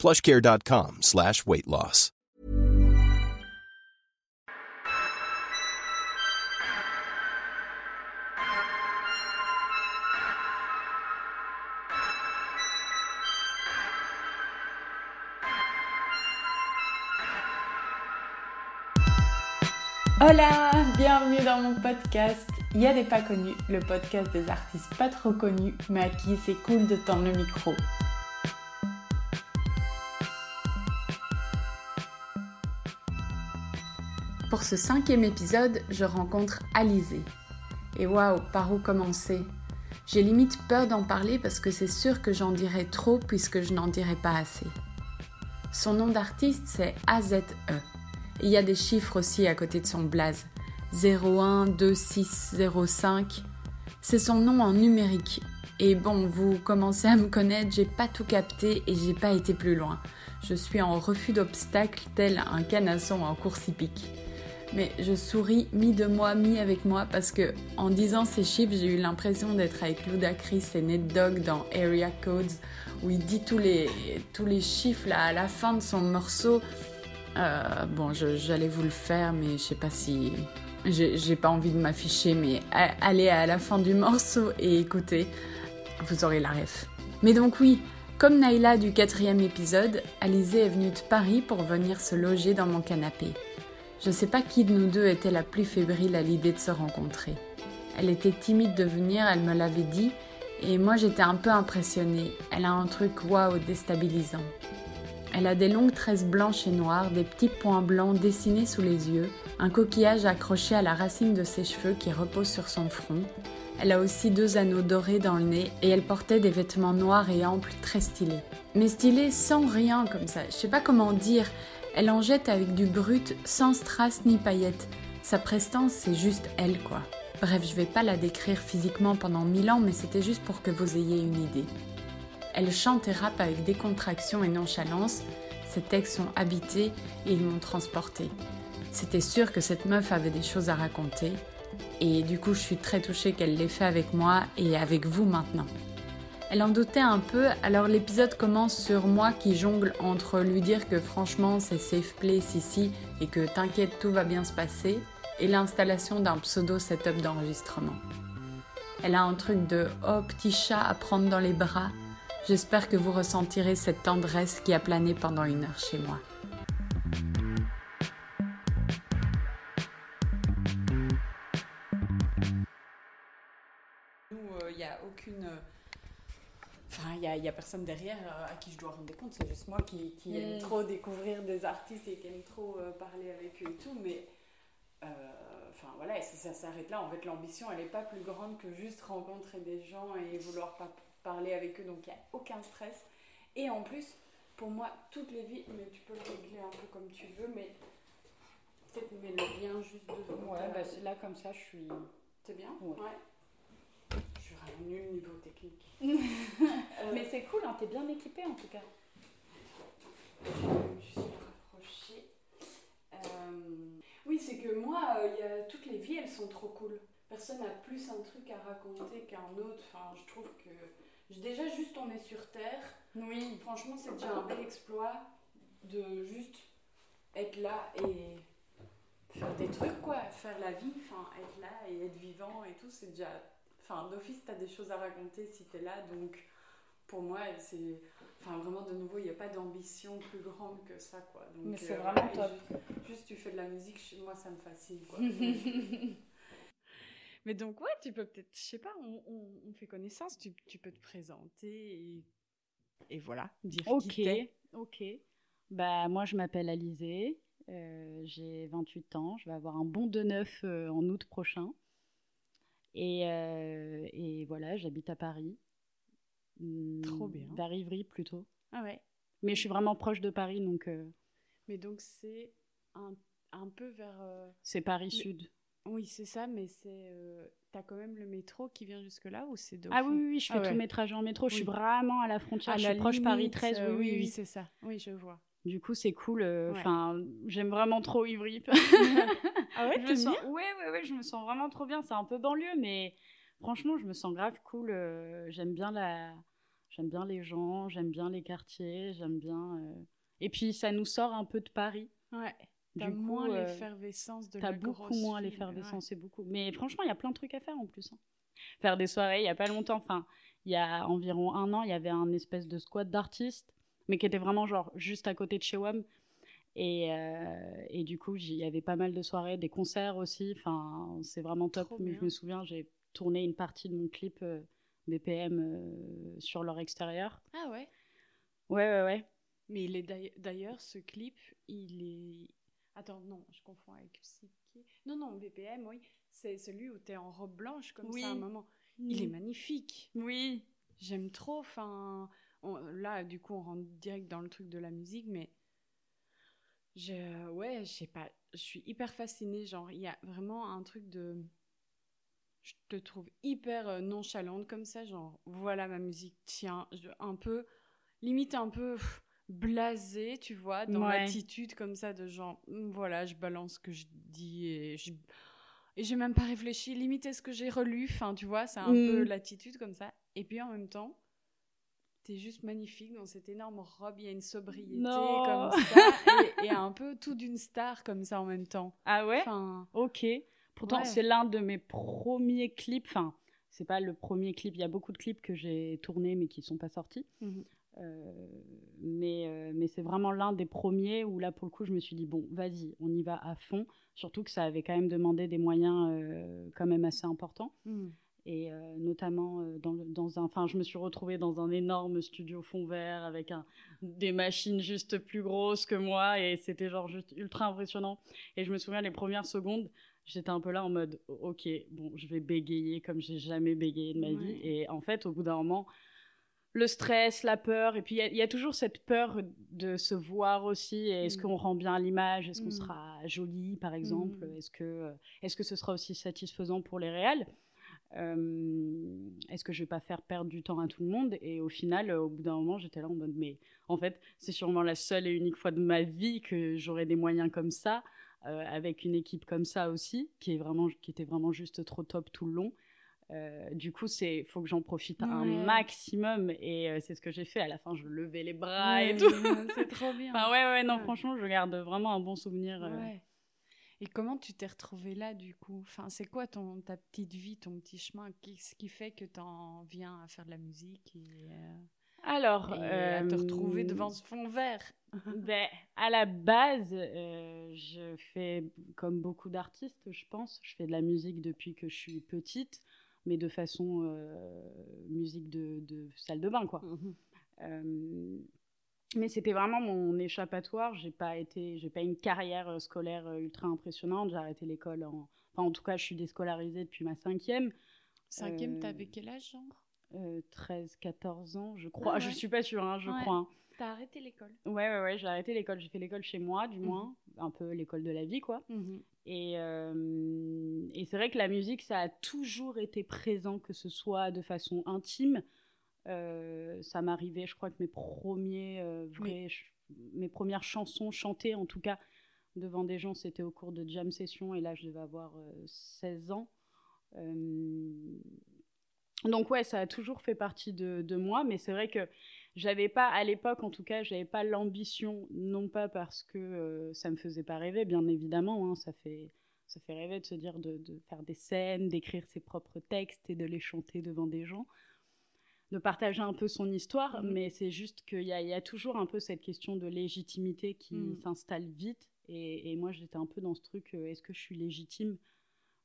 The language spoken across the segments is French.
plushcare.com slash weight loss. Hola, bienvenue dans mon podcast. Il y a des pas connus, le podcast des artistes pas trop connus, mais à qui c'est cool de tendre le micro. Pour ce cinquième épisode, je rencontre Alizé. Et waouh, par où commencer? J'ai limite peur d'en parler parce que c'est sûr que j'en dirai trop puisque je n'en dirai pas assez. Son nom d'artiste c'est AZE. Il y a des chiffres aussi à côté de son blaze. 012605. C'est son nom en numérique. Et bon, vous commencez à me connaître, j'ai pas tout capté et j'ai pas été plus loin. Je suis en refus d'obstacles tel un canasson en course hippique. Mais je souris mi de moi, mi avec moi parce que en disant ces chiffres, j'ai eu l'impression d'être avec Ludacris et Ned Dogg dans Area Codes où il dit tous les, tous les chiffres là, à la fin de son morceau. Euh, bon, j'allais vous le faire, mais je sais pas si. J'ai pas envie de m'afficher, mais allez à la fin du morceau et écoutez, vous aurez la ref. Mais donc, oui, comme Naïla du quatrième épisode, Alizé est venue de Paris pour venir se loger dans mon canapé. Je sais pas qui de nous deux était la plus fébrile à l'idée de se rencontrer. Elle était timide de venir, elle me l'avait dit, et moi j'étais un peu impressionnée. Elle a un truc waouh déstabilisant. Elle a des longues tresses blanches et noires, des petits points blancs dessinés sous les yeux, un coquillage accroché à la racine de ses cheveux qui repose sur son front. Elle a aussi deux anneaux dorés dans le nez et elle portait des vêtements noirs et amples très stylés. Mais stylés sans rien comme ça, je sais pas comment dire, elle en jette avec du brut, sans strass ni paillettes. Sa prestance, c'est juste elle, quoi. Bref, je vais pas la décrire physiquement pendant mille ans, mais c'était juste pour que vous ayez une idée. Elle chante et rappe avec décontraction et nonchalance. Ses textes sont habités et ils m'ont transporté. C'était sûr que cette meuf avait des choses à raconter. Et du coup, je suis très touchée qu'elle l'ait fait avec moi et avec vous maintenant. Elle en doutait un peu, alors l'épisode commence sur moi qui jongle entre lui dire que franchement c'est safe place ici et que t'inquiète tout va bien se passer, et l'installation d'un pseudo setup d'enregistrement. Elle a un truc de oh petit chat à prendre dans les bras. J'espère que vous ressentirez cette tendresse qui a plané pendant une heure chez moi. Il n'y a aucune Enfin, il n'y a, personne derrière euh, à qui je dois rendre compte, c'est juste moi qui, aime mm. trop découvrir des artistes et qui aime trop euh, parler avec eux et tout. Mais euh, enfin voilà, si ça s'arrête là, en fait, l'ambition, elle n'est pas plus grande que juste rencontrer des gens et vouloir pas parler avec eux. Donc il n'y a aucun stress. Et en plus, pour moi, toutes les vies, mais tu peux le régler un peu comme tu veux, mais peut-être mets-le bien juste devant. Ouais, bah, là comme ça, je suis. C'est bien? Ouais nul niveau technique. Euh, Mais c'est cool, hein, t'es bien équipé en tout cas. Je suis rapprochée. Euh, oui, c'est que moi, euh, y a... toutes les vies, elles sont trop cool. Personne n'a plus un truc à raconter qu'un autre. Enfin, je trouve que déjà juste on est sur Terre. Oui. Franchement, c'est déjà un bel exploit de juste être là et faire des trucs quoi, faire la vie, enfin être là et être vivant et tout, c'est déjà enfin, d'office, tu as des choses à raconter si tu es là. Donc, pour moi, c'est. Enfin, vraiment, de nouveau, il n'y a pas d'ambition plus grande que ça, quoi. Donc, Mais c'est euh, vraiment top. Juste, tu fais de la musique, moi, ça me fascine, quoi. Mais donc, ouais, tu peux peut-être, je sais pas, on, on, fait connaissance, tu, tu, peux te présenter et, et voilà, dire Ok, qui ok. Bah, moi, je m'appelle Alizé, euh, j'ai 28 ans, je vais avoir un bon de neuf euh, en août prochain. Et, euh, et voilà, j'habite à Paris. Trop bien. Vers Ivry plutôt. Ah ouais. Mais je suis vraiment proche de Paris, donc. Euh, Mais donc c'est un, un peu vers. euh, C'est Paris Sud. Oui, c'est ça, mais c'est. T'as quand même le métro qui vient jusque-là ou c'est Ah oui, oui, je fais Ah ouais. tous mes trajets en métro. Je suis vraiment à la frontière. À je la suis proche Paris limite, 13. euh, oui, oui, oui. c'est ça. Oui, je vois. Du coup, c'est cool. euh, Ouais. Enfin, j'aime vraiment trop Ivry. Ah ouais, je me sens... ouais, ouais, ouais, je me sens vraiment trop bien. C'est un peu banlieue, mais franchement, je me sens grave cool. euh, j'aime bien la, j'aime bien les gens, j'aime bien les quartiers, j'aime bien. euh, Et puis, ça nous sort un peu de Paris. Ouais. Du T'as moins l'effervescence de T'as la beaucoup moins l'effervescence, c'est beaucoup. Mais franchement, il y a plein de trucs à faire en plus. hein. Faire des soirées, il y a pas longtemps, enfin, il y a environ un an, il y avait un espèce de squad d'artistes, mais qui était vraiment genre juste à côté de chez WAM. Et, euh, et du coup, il y avait pas mal de soirées, des concerts aussi. Enfin, c'est vraiment top. Trop Mais bien. je me souviens, j'ai tourné une partie de mon clip euh, BPM euh, sur leur extérieur. Ah ouais? Ouais, ouais, ouais. Mais il est d'ailleurs- ce clip, il est. Attends, non, je confonds avec. Non, non, BPM, oui. C'est celui où t'es en robe blanche comme Oui. ça à un moment. Il est magnifique. Oui. J'aime trop. Enfin, on- là, du coup, on rentre direct dans le truc de la musique, mais je, ouais, je sais pas. Je suis hyper fascinée. Genre, il y a vraiment un truc de. Je te trouve hyper euh, nonchalante comme ça. Genre, voilà ma musique. Tiens, je- un peu, limite un peu pff, blasée, tu vois, dans Ouais. l'attitude comme ça de genre, Hum, voilà, je balance ce que je dis et je. Et j'ai même pas réfléchi, limite est-ce que j'ai relu, enfin tu vois, c'est un Mm. peu l'attitude comme ça. Et puis en même temps, t'es juste magnifique dans cette énorme robe, il y a une sobriété Non. comme ça, et, et un peu tout d'une star comme ça en même temps. Ah ouais? Enfin, Ok. Pourtant, Ouais. c'est l'un de mes premiers clips. Enfin, c'est pas le premier clip. Il y a beaucoup de clips que j'ai tournés mais qui sont pas sortis. Mhm. Euh, mais euh, mais c'est vraiment l'un des premiers où là, pour le coup, je me suis dit bon, vas-y, on y va à fond. Surtout que ça avait quand même demandé des moyens euh, quand même assez importants. mm. Et euh, notamment euh, dans, le- dans un. Enfin, je me suis retrouvée dans un énorme studio fond vert avec un, des machines juste plus grosses que moi et c'était genre juste ultra impressionnant. Et je me souviens les premières secondes, j'étais un peu là en mode ok, bon, je vais bégayer comme j'ai jamais bégayé de ma vie. Et en fait, au bout d'un moment, le stress, la peur, et puis il y a- il y, a toujours cette peur de se voir aussi. Est-ce Mm. qu'on rend bien l'image? Est-ce qu'on Mm. sera joli, par exemple? Mm. Est-ce que, est que ce sera aussi satisfaisant pour les réels? Euh, est-ce que je vais pas faire perdre du temps à tout le monde? Et au final, euh, au bout d'un moment, j'étais là en mode, mais en fait, c'est sûrement la seule et unique fois de ma vie que j'aurai des moyens comme ça, euh, avec une équipe comme ça aussi, qui, est vraiment, qui était vraiment juste trop top tout le long. Euh, du coup, c'est faut que j'en profite un maximum et euh, c'est ce que j'ai fait. À la fin, je levais les bras et tout. c'est trop bien. Enfin, ouais, ouais, non, Ouais. franchement, je garde vraiment un bon souvenir. euh. Et comment tu t'es retrouvée là du coup? Enfin, c'est quoi ton ta petite vie, ton petit chemin? Qu'est-ce qui fait que t'en viens à faire de la musique et, euh, Alors, et à te retrouver euh, devant ce fond vert? Ben, à la base, euh, je fais comme beaucoup d'artistes, je pense. Je fais de la musique depuis que je suis petite, mais de façon musique de, de salle de bain, quoi. Euh, mais c'était vraiment mon échappatoire. J'ai pas été, j'ai pas une carrière euh, scolaire euh, ultra impressionnante. J'ai arrêté l'école en, enfin en tout cas, je suis déscolarisée depuis ma cinquième. Cinquième, Euh, t'avais quel âge, genre? Euh, 13, 14 ans, je crois. Ah Je ouais. suis pas sûre, hein, je Ouais. crois. hein. T'as arrêté l'école? Ouais, ouais, ouais, j'ai arrêté l'école. J'ai fait l'école chez moi, du Mhm. moins. Un peu l'école de la vie, quoi. Et, euh, et c'est vrai que la musique, ça a toujours été présent, que ce soit de façon intime. Euh, ça m'arrivait, je crois que mes premiers, euh, vrais mes premières chansons chantées, en tout cas, devant des gens, c'était au cours de jam session. Et là, je devais avoir euh, 16 ans. Euh, donc ouais, ça a toujours fait partie de, de moi, mais c'est vrai que j'avais pas, à l'époque en tout cas, j'avais pas l'ambition, non pas parce que ça me faisait pas rêver, bien évidemment, hein, ça fait ça fait rêver de se dire de, de faire des scènes, d'écrire ses propres textes et de les chanter devant des gens, de partager un peu son histoire, Mhm. mais c'est juste qu'il y a, il y a toujours un peu cette question de légitimité qui Mhm. s'installe vite, et, et moi j'étais un peu dans ce truc, euh, est-ce que je suis légitime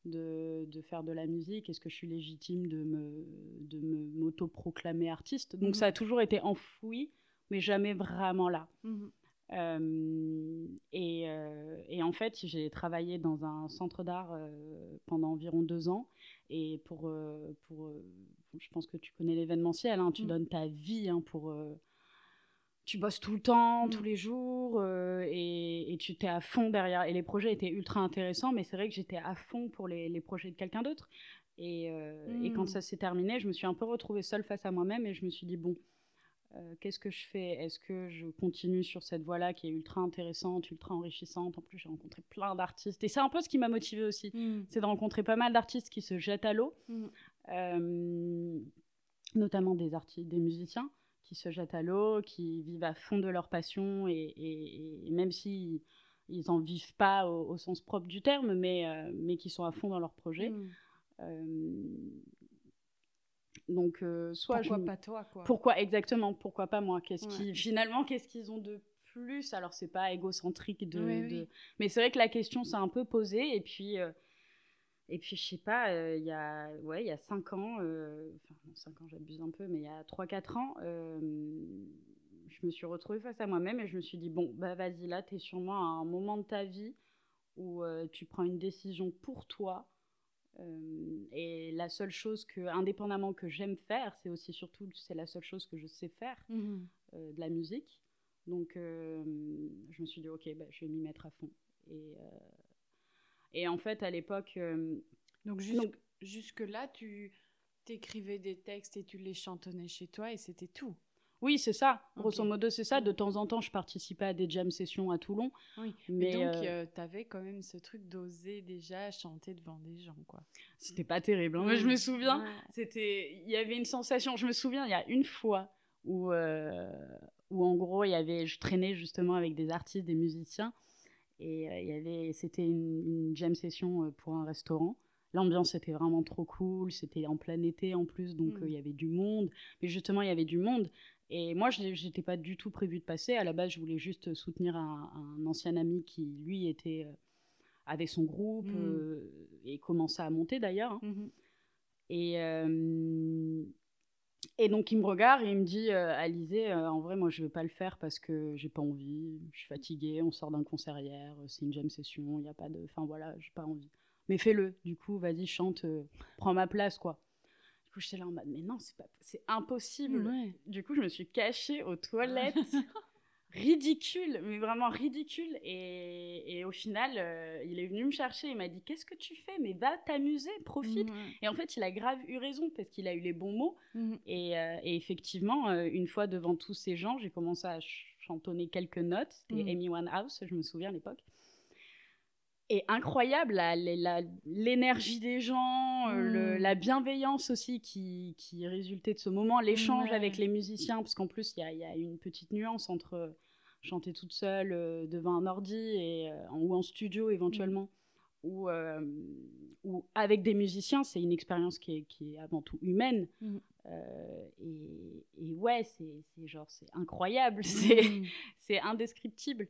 de, de faire de la musique? Est-ce que je suis légitime de me de m'autoproclamer artiste? Donc Mhm. ça a toujours été enfoui, mais jamais vraiment là. Euh, et, euh, et en fait, j'ai travaillé dans un centre d'art pendant environ deux ans. Et pour, pour je pense que tu connais l'événementiel, hein, tu Mhm. donnes ta vie hein, pour, euh, tu bosses tout le temps, tous les jours, et, et, tu t'es à fond derrière. Et les projets étaient ultra intéressants, mais c'est vrai que j'étais à fond pour les, les projets de quelqu'un d'autre. Et, et, quand mmh. ça s'est terminé, je me suis un peu retrouvée seule face à moi-même et je me suis dit, bon, euh, qu'est-ce que je fais? Est-ce que je continue sur cette voie-là qui est ultra intéressante, ultra enrichissante? En plus, j'ai rencontré plein d'artistes. Et c'est un peu ce qui m'a motivée aussi. Mm. C'est de rencontrer pas mal d'artistes qui se jettent à l'eau, mm. Euh, notamment des artistes, des musiciens qui se jettent à l'eau, qui vivent à fond de leur passion et, même si ils n'en vivent pas au, sens propre du terme, mais, euh, mais qui sont à fond dans leur projet. Mm. Donc, euh, soit pourquoi pas toi quoi? Pourquoi exactement Pourquoi pas moi? Qu'est-ce qui finalement qu'est-ce qu'ils ont de plus? Alors c'est pas égocentrique de, mais c'est vrai que la question s'est un peu posée et puis euh, et puis je sais pas, euh, il y a ouais il y a cinq ans, enfin cinq ans j'abuse un peu, mais il y a trois quatre ans. je me suis retrouvée face à moi-même et je me suis dit bon bah vas-y là tu es sûrement à un moment de ta vie où tu prends une décision pour toi euh, et la seule chose que, indépendamment que j'aime faire, c'est aussi surtout, c'est la seule chose que je sais faire, euh, de la musique. Donc, euh, je me suis dit, ok, bah, je vais m'y mettre à fond. Et, et en fait, à l'époque. donc, donc, jusque-là, tu t'écrivais des textes et tu les chantonnais chez toi et c'était tout. Oui, c'est ça. Grosso modo, c'est ça. De temps en temps, je participais à des jam sessions à Toulon. Oui. Mais donc, euh, euh, tu avais quand même ce truc d'oser déjà chanter devant des gens, quoi. C'était pas terrible. Hein. je me souviens, c'était, il y avait une sensation. Je me souviens, il y a une fois où, euh, où en gros, il y avait, je traînais justement avec des artistes, des musiciens, et il y avait, c'était une, une, jam session pour un restaurant. L'ambiance était vraiment trop cool, c'était en plein été en plus, donc mm. il y avait du monde. Mais justement, il y avait du monde. Et moi, je n'étais pas du tout prévu de passer. À la base, je voulais juste soutenir un, ancien ami qui, lui, était euh, avec son groupe mmh. euh, et commençait à monter d'ailleurs. Hein. Mmh et, euh, et donc, il me regarde et il me dit Alizé, en vrai, moi, je ne veux pas le faire parce que j'ai pas envie, je suis fatiguée, on sort d'un concert hier, c'est une jam session, il n'y a pas de. Enfin, voilà, j'ai pas envie. Mais fais-le, du coup, vas-y, chante, prends ma place, quoi coup, j'étais là en mode, mais non, c'est pas, c'est impossible. Du coup, je me suis cachée aux toilettes. ridicule, mais vraiment ridicule. Et, et au final, euh, il est venu me chercher. Il m'a dit Qu'est-ce que tu fais? Mais va t'amuser, profite. Et en fait, il a grave eu raison parce qu'il a eu les bons mots. Mhm. Et, euh, et, effectivement, euh, une fois devant tous ces gens, j'ai commencé à chantonner quelques notes. C'était mhm. Amy Winehouse, je me souviens à l'époque et incroyable, l'énergie des gens, hmm. la bienveillance aussi qui, qui, résultait de ce moment, l'échange avec les musiciens, parce qu'en plus, il y, y a, une petite nuance entre chanter toute seule euh, devant un ordi et, euh, ou en studio éventuellement, ou, ou avec des musiciens, c'est une expérience qui est, qui est, avant tout humaine. Hmm. et, et, ouais, c'est genre, c'est incroyable, c'est c'est indescriptible.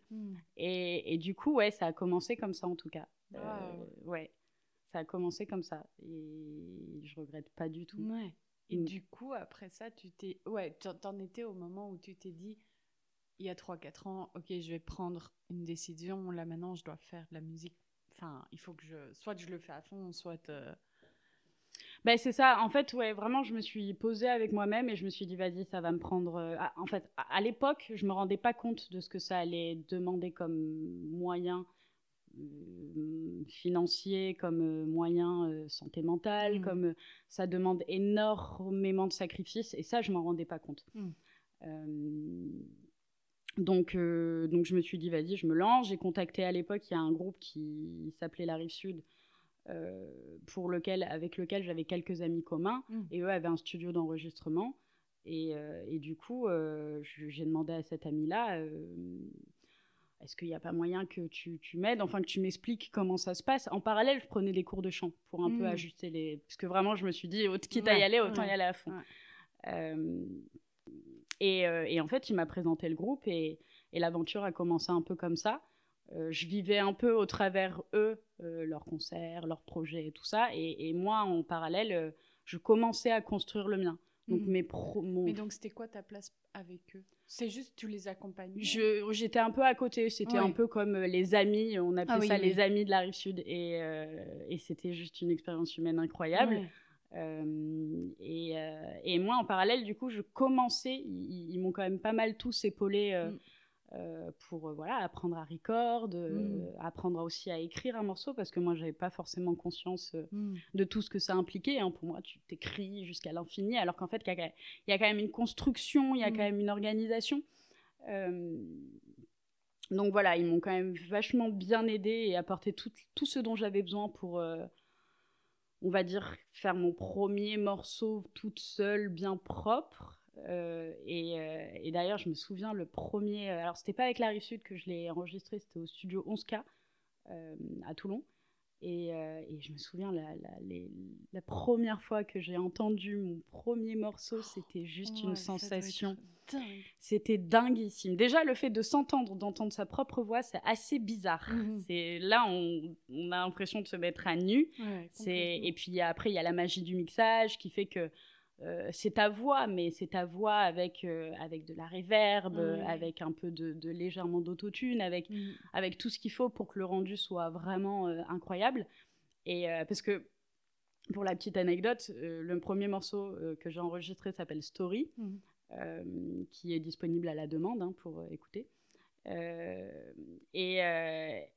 Et, et, du coup, ouais, ça a commencé comme ça en tout cas. Euh, ouais, ça a commencé comme ça. Et je regrette pas du tout. Ouais. Et du coup, après ça, tu t'es. Ouais, t'en étais au moment où tu t'es dit, il y a 3-4 ans, ok, je vais prendre une décision. Là, maintenant, je dois faire de la musique. Enfin, il faut que je. Soit je le fais à fond, soit. Euh, ben, c'est ça. En fait, ouais, vraiment, je me suis posée avec moi-même et je me suis dit, vas-y, ça va me prendre. Euh, en fait, à, l'époque, je me rendais pas compte de ce que ça allait demander comme moyen euh, financier, comme euh, moyen santé mentale, mmh. comme ça demande énormément de sacrifices. Et ça, je m'en rendais pas compte. Mmh. Donc, donc, je me suis dit, vas-y, je me lance. J'ai contacté à l'époque, il y a un groupe qui s'appelait La Rive Sud euh, pour lequel, avec lequel j'avais quelques amis communs, mm. et eux avaient un studio d'enregistrement. Et, euh, et, du coup, euh, j'ai demandé à cet ami-là, est-ce qu'il n'y a pas moyen que tu, tu m'aides, enfin que tu m'expliques comment ça se passe En parallèle, je prenais des cours de chant pour un peu mm. ajuster les... Parce que vraiment, je me suis dit, quitte à y aller, autant y aller à fond. Et, et, en fait, il m'a présenté le groupe et, et l'aventure a commencé un peu comme ça. Euh, je vivais un peu au travers eux, euh, leurs concerts, leurs projets et tout ça. Et, moi, en parallèle, euh, je commençais à construire le mien. Donc mhm. mes pro Mais donc c'était quoi ta place avec eux? C'est juste tu les accompagnais? J'étais un peu à côté. C'était un peu comme les amis. On appelait ah ça les amis de la rive sud. Et, et c'était juste une expérience humaine incroyable. Et, et, moi, en parallèle, du coup, je commençais, ils, m'ont quand même pas mal tous épaulé mm. Euh, pour euh, voilà apprendre à record, euh, mm. apprendre aussi à écrire un morceau parce que moi j'avais pas forcément conscience mm. de tout ce que ça impliquait. Hein. Pour moi, tu t'écris jusqu'à l'infini, alors qu'en fait il y, a quand même une construction, il y a quand mm. même une organisation. donc voilà, ils m'ont quand même vachement bien aidé et apporté tout, tout ce dont j'avais besoin pour, on va dire, faire mon premier morceau toute seule, bien propre. Euh, euh, et, d'ailleurs, je me souviens le premier. Euh, alors, c'était pas avec la Rive Sud que je l'ai enregistré, c'était au studio 11K à Toulon. Et, je me souviens, la, la, première fois que j'ai entendu mon premier morceau, c'était juste une sensation. C'était dinguissime. Déjà, le fait de s'entendre, d'entendre sa propre voix, c'est assez bizarre. Mhm. C'est Là, on, a l'impression de se mettre à nu. et puis après, il y a la magie du mixage qui fait que euh, c'est ta voix, mais c'est ta voix avec, euh, avec de la réverb, avec un peu de, légèrement d'autotune, avec, mm. avec tout ce qu'il faut pour que le rendu soit vraiment euh, incroyable. Et parce que, pour la petite anecdote, le premier morceau que j'ai enregistré s'appelle Story, mm. qui est disponible à la demande hein, pour écouter. et,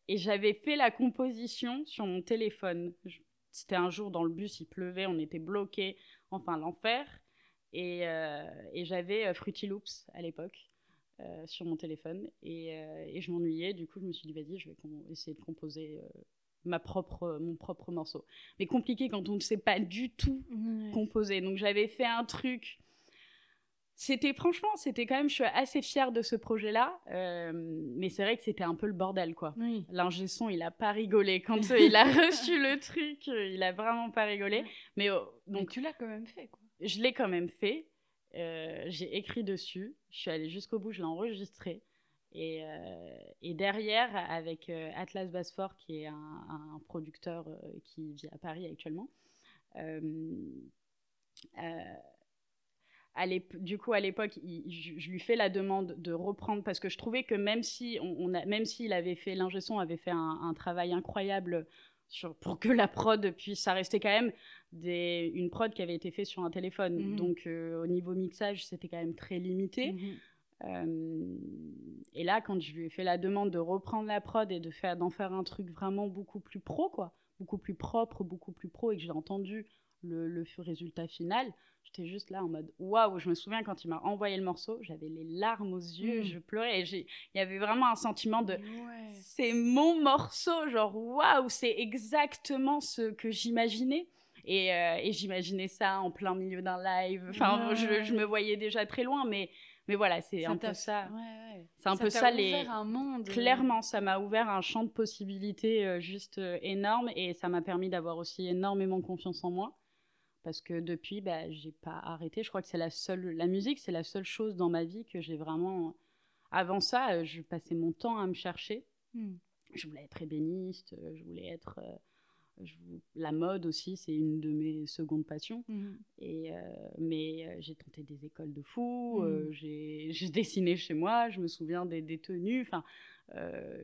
et j'avais fait la composition sur mon téléphone. C'était un jour dans le bus, il pleuvait, on était bloqués enfin l'enfer. Et, euh, et j'avais euh, Fruity Loops à l'époque euh, sur mon téléphone et, et je m'ennuyais. Du coup, je me suis dit, vas-y, je vais essayer de composer ma propre, mon propre morceau. Mais compliqué quand on ne sait pas du tout composer. Donc j'avais fait un truc. C'était franchement, c'était quand même, je suis assez fière de ce projet-là, mais c'est vrai que c'était un peu le bordel, quoi. Oui. L'ingé son, il a pas rigolé quand il a reçu le truc, il a vraiment pas rigolé. Mais oh, donc tu l'as quand même fait, quoi. Je l'ai quand même fait. Euh, j'ai écrit dessus, je suis allée jusqu'au bout, je l'ai enregistré. Et, euh, et, derrière, avec euh, Atlas Basfort, qui est un, un producteur qui vit à Paris actuellement, du coup, à l'époque, je, lui fais la demande de reprendre parce que je trouvais que même si on, a, même s'il avait fait l'ingé son avait fait un, travail incroyable sur, pour que la prod puisse, ça restait quand même des, une prod qui avait été faite sur un téléphone. Mhm. Donc, euh, au niveau mixage, c'était quand même très limité. Mhm. Euh, et là, quand je lui ai fait la demande de reprendre la prod et de faire d'en faire un truc vraiment beaucoup plus pro, quoi, beaucoup plus propre, beaucoup plus pro, et que j'ai entendu le, le résultat final, J'étais juste là en mode waouh. Je me souviens quand il m'a envoyé le morceau, j'avais les larmes aux yeux, mm. je pleurais. Il y avait vraiment un sentiment de c'est mon morceau, genre waouh, c'est exactement ce que j'imaginais. Et, euh, et j'imaginais ça en plein milieu d'un live. Enfin, je, je, me voyais déjà très loin, mais, mais voilà, c'est un peu ça. C'est un peu ça les. Un monde. Clairement, ça m'a ouvert un champ de possibilités euh, juste euh, énorme et ça m'a permis d'avoir aussi énormément confiance en moi parce que depuis, bah, j'ai pas arrêté. Je crois que c'est la seule, la musique, c'est la seule chose dans ma vie que j'ai vraiment. Avant ça, euh, je passais mon temps à me chercher. Hmm. Je voulais être ébéniste, euh, je voulais être. Euh, la mode aussi, c'est une de mes secondes passions. Hmm. Et, mais j'ai tenté des écoles de fou, hmm. j'ai dessiné chez moi, je me souviens des, des tenues. Enfin,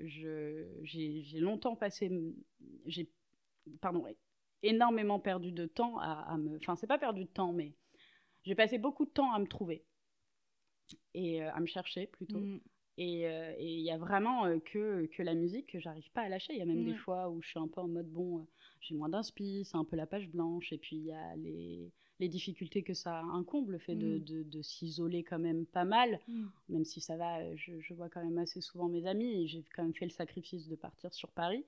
j'ai longtemps passé. Pardon, énormément perdu de temps à, me. Enfin, c'est pas perdu de temps, mais j'ai passé beaucoup de temps à me trouver et euh, à me chercher plutôt. Mm. Euh, Et il y a vraiment euh, que, que la musique que j'arrive pas à lâcher. Il y a même des fois où je suis un peu en mode bon, j'ai moins d'inspi, c'est un peu la page blanche. Et puis il y a les, les, difficultés que ça incombe, le fait de, mm. de, s'isoler quand même pas mal. Mm. Même si ça va, je, je, vois quand même assez souvent mes amis. J'ai quand même fait le sacrifice de partir sur Paris.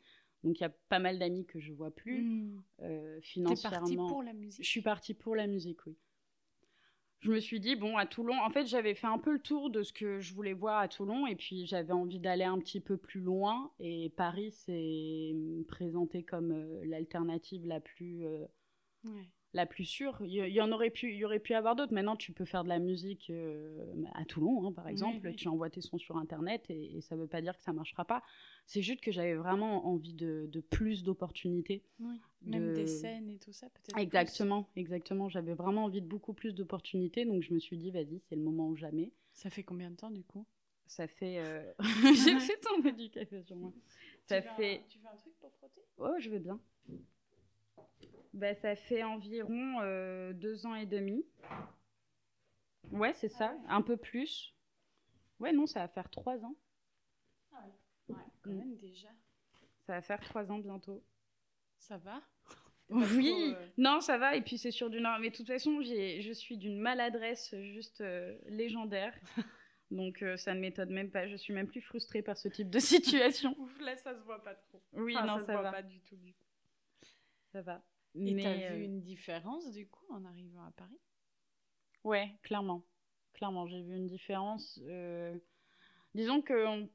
Donc il y a pas mal d'amis que je vois plus hmm. euh, financièrement. partie pour la musique? Je suis partie pour la musique, oui. Je me suis dit bon à Toulon, en fait j'avais fait un peu le tour de ce que je voulais voir à Toulon et puis j'avais envie d'aller un petit peu plus loin et Paris s'est présenté comme euh, l'alternative la plus euh, la plus sûre. Il y, en aurait pu, il y aurait pu avoir d'autres. Maintenant, tu peux faire de la musique euh, à Toulon, hein, par exemple. Tu envoies tes sons sur Internet et, ça ne veut pas dire que ça marchera pas. C'est juste que j'avais vraiment envie de, plus d'opportunités. Même des scènes et tout ça, peut-être. Exactement, exactement. J'avais vraiment envie de beaucoup plus d'opportunités. Donc, je me suis dit, vas-y, c'est le moment ou jamais. Ça fait combien de temps, du coup? Ça fait. Euh, J'ai fait tomber du café sur moi. Ça fait. tu veux un truc pour frotter? Oh, je vais bien. Bah, Ça fait environ deux ans et demi. Ouais, c'est ça, un peu plus. Ouais, non, ça va faire trois ans. Ah ouais, quand mm. même déjà. Ça va faire trois ans bientôt. Ça va? Oui, euh, non, ça va. Et puis c'est sur du nord. Mais de toute façon, je suis d'une maladresse juste euh, légendaire. Donc euh, ça ne m'étonne même pas. Je suis même plus frustrée par ce type de situation. là, ça se voit pas trop. Oui, non, ça, ça se voit pas du tout, du coup. Ça va. Et Mais t'as vu une différence du coup en arrivant à Paris? Ouais, clairement. Clairement, j'ai vu une différence. Disons que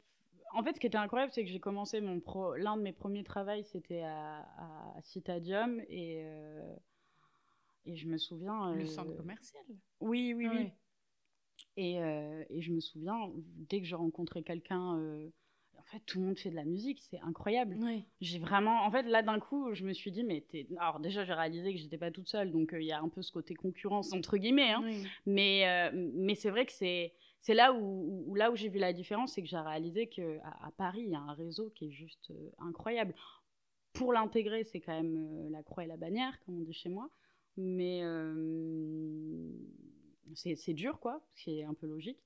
en fait, ce qui était incroyable, c'est que j'ai commencé mon pro... l'un de mes premiers travaux, c'était à, à Citadium et euh, et je me souviens. Le euh, centre commercial? Oui, oui, oui. Et, euh, et, je me souviens, dès que je rencontrais quelqu'un, fait, tout le monde fait de la musique, c'est incroyable. Oui. J'ai vraiment, en fait, là d'un coup, je me suis dit, mais t'es... alors déjà, j'ai réalisé que j'étais pas toute seule, donc il y a un peu ce côté concurrence entre guillemets, hein. mais mais c'est vrai que c'est c'est là où, là où j'ai vu la différence, c'est que j'ai réalisé qu'à à Paris, il y a un réseau qui est juste euh, incroyable. Pour l'intégrer, c'est quand même euh, la croix et la bannière, comme on dit chez moi. Mais euh, c'est dur, quoi, ce qui est un peu logique.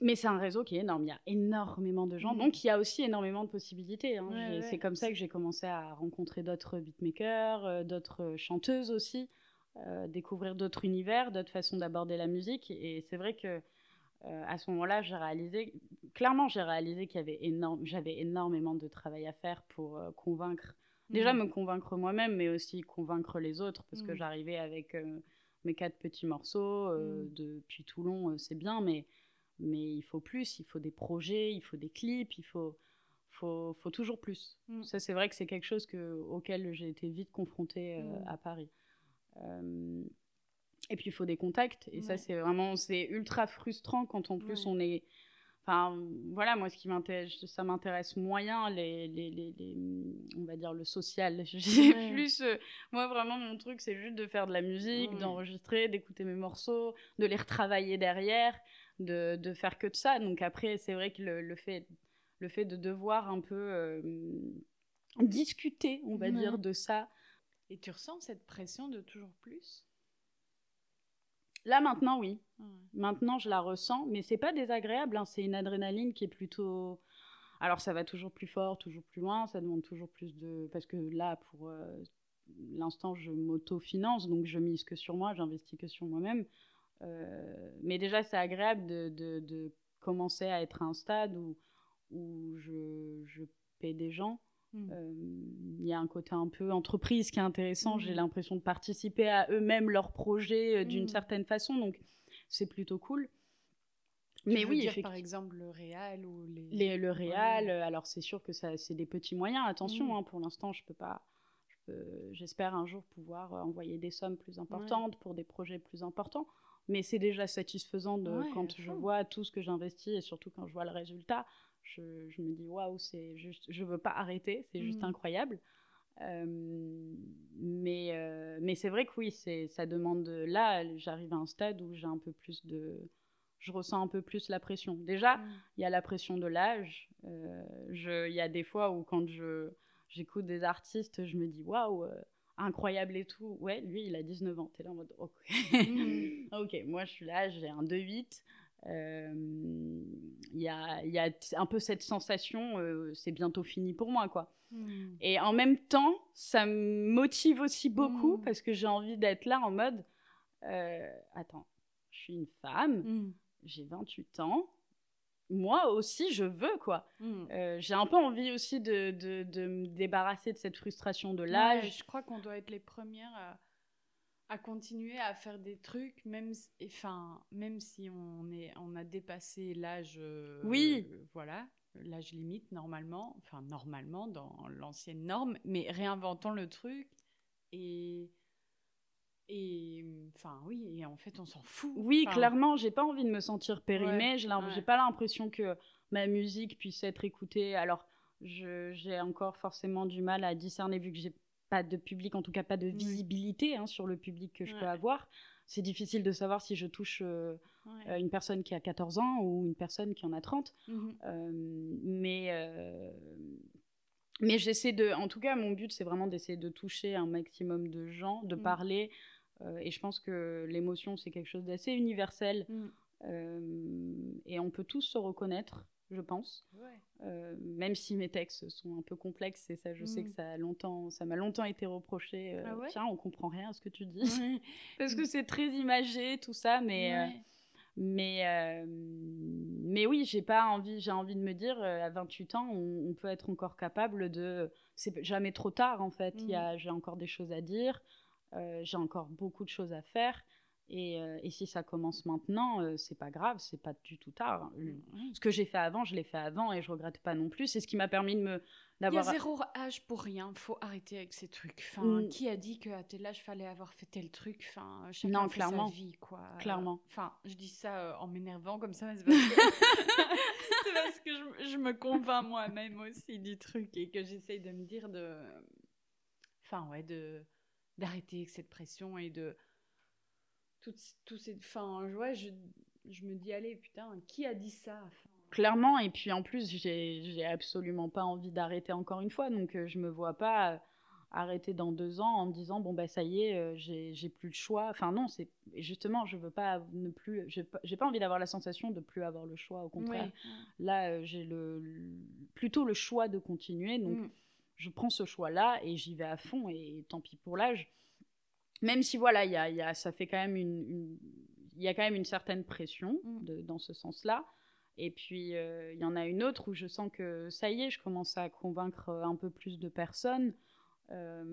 Mais c'est un réseau qui est énorme. Il y a énormément de gens. Mmh. Donc, il y a aussi énormément de possibilités. Hein. c'est comme ça que j'ai commencé à rencontrer d'autres beatmakers, d'autres chanteuses aussi. Euh, découvrir d'autres univers, d'autres façons d'aborder la musique. Et c'est vrai que euh, à ce moment-là, j'ai réalisé, clairement, j'ai réalisé qu'il y avait énorme, j'avais énormément de travail à faire pour euh, convaincre, déjà mhm. me convaincre moi-même, mais aussi convaincre les autres, parce que mhm. j'arrivais avec mes quatre petits morceaux depuis Toulon, c'est bien, mais mais il faut plus, il faut des projets, il faut des clips, il faut faut, faut toujours plus. Ça, c'est vrai que c'est quelque chose que, auquel j'ai été vite confrontée à Paris. Euh, et puis il faut des contacts. Et ça, c'est vraiment, c'est ultra frustrant quand en plus on est. Enfin, voilà, moi, ce qui m'intéresse, ça m'intéresse moyen, les, les, les, on va dire le social. J'ai plus, euh, moi, vraiment, mon truc, c'est juste de faire de la musique, d'enregistrer, d'écouter mes morceaux, de les retravailler derrière, de, de faire que de ça. Donc après, c'est vrai que le, le, fait, le fait de devoir un peu euh, discuter, on va dire, de ça et tu ressens cette pression de toujours plus? Là maintenant, oui. Maintenant, je la ressens, mais c'est pas désagréable. Hein. C'est une adrénaline qui est plutôt. Alors, ça va toujours plus fort, toujours plus loin. Ça demande toujours plus de. Parce que là, pour euh, l'instant, je m'auto-finance, donc je mise que sur moi, j'investis que sur moi-même. Euh, mais déjà, c'est agréable de, de, de, commencer à être à un stade où, où je, je paie des gens Mmh. Euh, il y a un côté un peu entreprise qui est intéressant. J'ai mmh. l'impression de participer à eux-mêmes leurs projets euh, d'une mmh. certaine façon, donc c'est plutôt cool. Mais oui, dire, par exemple le réal ou les... le réal. Euh, alors c'est sûr que ça, c'est des petits moyens. Attention, hein, pour l'instant, je peux pas. J'espère un jour pouvoir envoyer des sommes plus importantes pour des projets plus importants. Mais c'est déjà satisfaisant de, quand je vois tout ce que j'investis et surtout quand je vois le résultat je, je me dis waouh, c'est juste, je veux pas arrêter, c'est juste mm. incroyable. Euh, mais euh, mais c'est vrai que oui, c'est ça demande. Là, j'arrive à un stade où j'ai un peu plus de, je ressens un peu plus la pression. Déjà, mm. il y a la pression de l'âge. Euh, il y a des fois où quand je j'écoute des artistes, je me dis waouh incroyable et tout. Ouais, lui, il a 19 ans. T'es là en mode, ok. Mm. ok, moi, je suis là, j'ai un 2-8. Euh, il y, a, y, a, un peu cette sensation, euh, c'est bientôt fini pour moi, quoi. Hmm. Et en même temps, ça me motive aussi beaucoup hmm. parce que j'ai envie d'être là en mode, euh, attends, je suis une femme, j'ai 28 ans, moi aussi je veux quoi. j'ai un peu envie aussi de, de, de, me débarrasser de cette frustration de l'âge. je crois qu'on doit être les premières à à continuer à faire des trucs, même, enfin, même si on, est, on a dépassé l'âge. Euh, oui. voilà, l'âge limite normalement, enfin normalement dans l'ancienne norme, mais réinventons le truc et. Et enfin oui, et en fait on s'en fout. Oui, clairement, j'ai pas envie de me sentir périmée. j'ai pas l'impression que ma musique puisse être écoutée. Alors j'ai encore forcément du mal à discerner vu que j'ai pas de public, en tout cas pas de visibilité hein, sur le public que je peux avoir. C'est difficile de savoir si je touche euh, euh, une personne qui a 14 ans ou une personne qui en a 30. Mhm. Euh, mais, mais j'essaie de, en tout cas, mon but, c'est vraiment d'essayer de toucher un maximum de gens, de mm. parler. Euh, et je pense que l'émotion, c'est quelque chose d'assez universel. Mm. Euh, et on peut tous se reconnaître, je pense. Euh, même si mes textes sont un peu complexes, et ça, je sais que mm. ça a longtemps, ça m'a longtemps été reproché. Ah Tiens, on comprend rien à ce que tu dis. Parce que c'est très imagé, tout ça, mais. Mais, euh, mais oui, j'ai pas envie, j'ai envie de me dire, euh, à 28 ans, on, peut être encore capable de. C'est jamais trop tard, en fait. Mmh. J'ai encore des choses à dire, j'ai encore beaucoup de choses à faire. Et, et, si ça commence maintenant, c'est pas grave, c'est pas du tout tard. Mmh. Ce que j'ai fait avant, je l'ai fait avant et je regrette pas non plus. C'est ce qui m'a permis de me, il y a zéro âge pour rien. Faut arrêter avec ces trucs. Enfin, mm. qui a dit qu'à tel âge fallait avoir fait tel truc? Enfin, chacun non, clairement. sa vie, quoi. Clairement. Enfin, je dis ça euh, en m'énervant comme ça, c'est parce que, parce que je, je, me convainc moi-même aussi du truc et que j'essaye de me dire de, enfin ouais, de d'arrêter avec cette pression et de tout, tout ces, enfin, ouais, je, je me dis allez putain, qui a dit ça clairement. Et puis en plus, j'ai absolument pas envie d'arrêter encore une fois. Donc euh, je me vois pas euh, arrêter dans deux ans en me disant bon bah ça y est, euh, j'ai plus le choix. Enfin non, c'est justement je veux pas ne plus, j'ai pas, envie d'avoir la sensation de plus avoir le choix. Au contraire, là j'ai le, plutôt le choix de continuer. Donc mm. Je prends ce choix là et j'y vais à fond. Et tant pis pour l'âge. Même si voilà, y a, y a, ça fait quand même une, il y a quand même une certaine pression mm. de, dans ce sens-là. Et puis, euh, il y en a une autre où je sens que ça y est, je commence à convaincre un peu plus de personnes. Euh,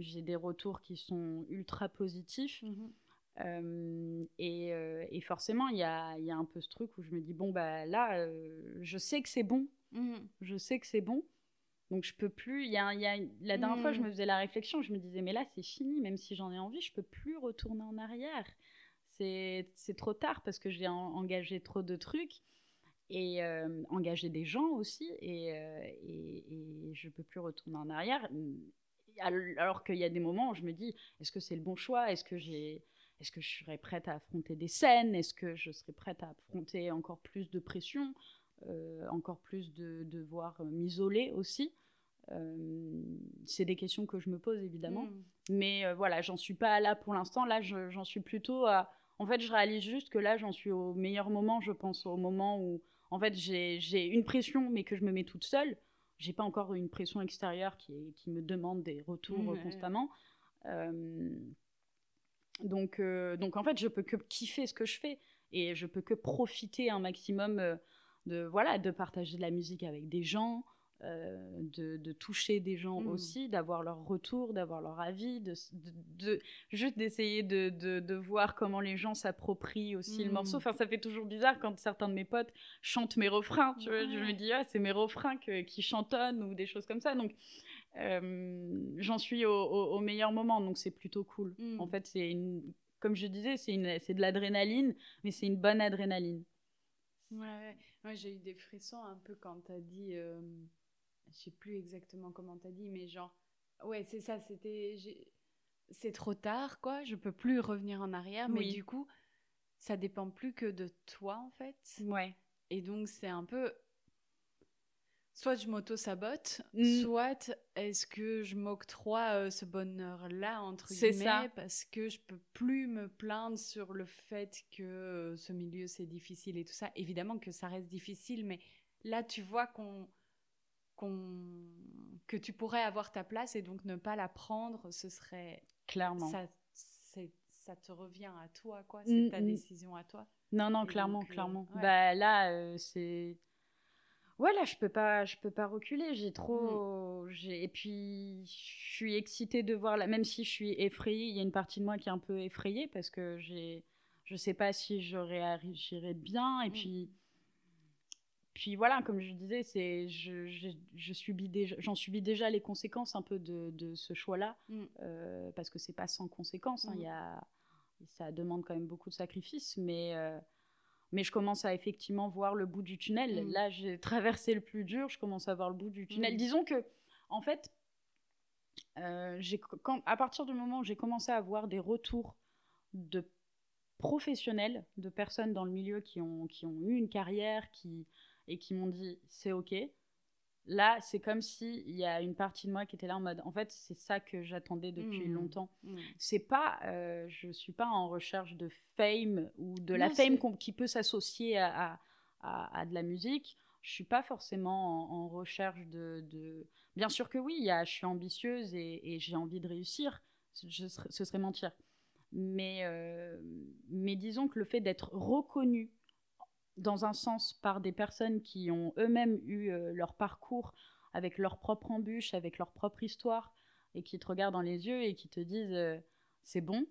j'ai des retours qui sont ultra positifs. Mhm. Euh, et, forcément, il y a, y a, un peu ce truc où je me dis, bon, bah là, je sais que c'est bon. Mhm. Je sais que c'est bon. Donc je peux plus. Il y a, y a, la dernière fois, je me faisais la réflexion, je me disais, mais là, c'est fini, même si j'en ai envie, je peux plus retourner en arrière. C'est trop tard parce que j'ai engagé trop de trucs et euh, engager des gens aussi. Et, euh, et, et, je peux plus retourner en arrière. Alors qu'il y a des moments où je me dis, est-ce que c'est le bon choix? Est-ce que j'ai... Est-ce que je serais prête à affronter des scènes? Est-ce que je serais prête à affronter encore plus de pression? Encore plus de devoir m'isoler aussi C'est des questions que je me pose évidemment. Mm. Mais voilà, j'en suis pas là pour l'instant. Là, j'en suis plutôt à. En fait, je réalise juste que là, j'en suis au meilleur moment, je pense, au moment où en fait, j'ai une pression, mais que je me mets toute seule. J'ai pas encore une pression extérieure qui, qui me demande des retours mmh, constamment. Euh, donc, euh, donc, en fait, je peux que kiffer ce que je fais et je peux que profiter un maximum euh, de, voilà, de partager de la musique avec des gens, euh, de, toucher des gens mm. aussi, d'avoir leur retour, d'avoir leur avis, de, de juste d'essayer de, voir comment les gens s'approprient aussi le morceau. Mm. Enfin, ça fait toujours bizarre quand certains de mes potes chantent mes refrains. Tu vois, Je me dis, ah, c'est mes refrains qui chantonnent ou des choses comme ça. Donc, euh, j'en suis au, meilleur moment, donc c'est plutôt cool. Mm. En fait, c'est une, comme je disais, c'est de l'adrénaline, mais c'est une bonne adrénaline. Ouais, ouais. J'ai eu des frissons un peu quand tu as dit. Euh, je sais plus exactement comment t'as dit, mais genre, ouais, c'est ça, c'était, c'est trop tard, quoi, je peux plus revenir en arrière, mais du coup, ça dépend plus que de toi, en fait. Ouais. Et donc, c'est un peu, soit je m'auto-sabote, mm. soit est-ce que je m'octroie euh, ce bonheur-là, entre guillemets, ça. parce que je peux plus me plaindre sur le fait que euh, ce milieu, c'est difficile et tout ça. Évidemment que ça reste difficile, mais là, tu vois qu'on que tu pourrais avoir ta place et donc ne pas la prendre, ce serait clairement. Ça, ça te revient à toi, quoi. C'est ta décision à toi. Non, non, clairement, euh, clairement. Bah là, euh, c'est. Ouais, là, je peux pas, je peux pas reculer. J'ai trop, mm. j'ai et puis je suis excitée de voir là, même si je suis effrayée, il y a une partie de moi qui est un peu effrayée parce que j'ai, je sais pas si je réagirais bien et mm. puis puis voilà, comme je disais, c'est je, je, subis déjà, j'en subis déjà les conséquences un peu de, de ce choix-là, mm. euh, parce que c'est pas sans conséquences. Hein, y a, ça demande quand même beaucoup de sacrifices, mais euh, mais je commence à effectivement voir le bout du tunnel. Mm. Là, j'ai traversé le plus dur, je commence à voir le bout du tunnel. Disons que, en fait, euh, quand, à partir du moment où j'ai commencé à avoir des retours de professionnels, de personnes dans le milieu qui ont, qui ont eu une carrière, qui, et qui m'ont dit c'est ok, Là, c'est comme s'il y a une partie de moi qui était là en mode, en fait, c'est ça que j'attendais depuis Mmh. longtemps. Mmh. C'est pas, euh, je suis pas en recherche de fame ou de la Non, fame qui peut s'associer à, à, à- à de la musique. Je suis pas forcément en, en recherche de, de- Bien sûr que oui, il y a, je suis ambitieuse et, et j'ai envie de réussir. Je ce serait mentir. Mais, euh, mais disons que le fait d'être reconnu dans un sens par des personnes qui ont eux-mêmes eu euh, leur parcours avec leur propre embûche, avec leur propre histoire, et qui te regardent dans les yeux et qui te disent euh, c'est bon.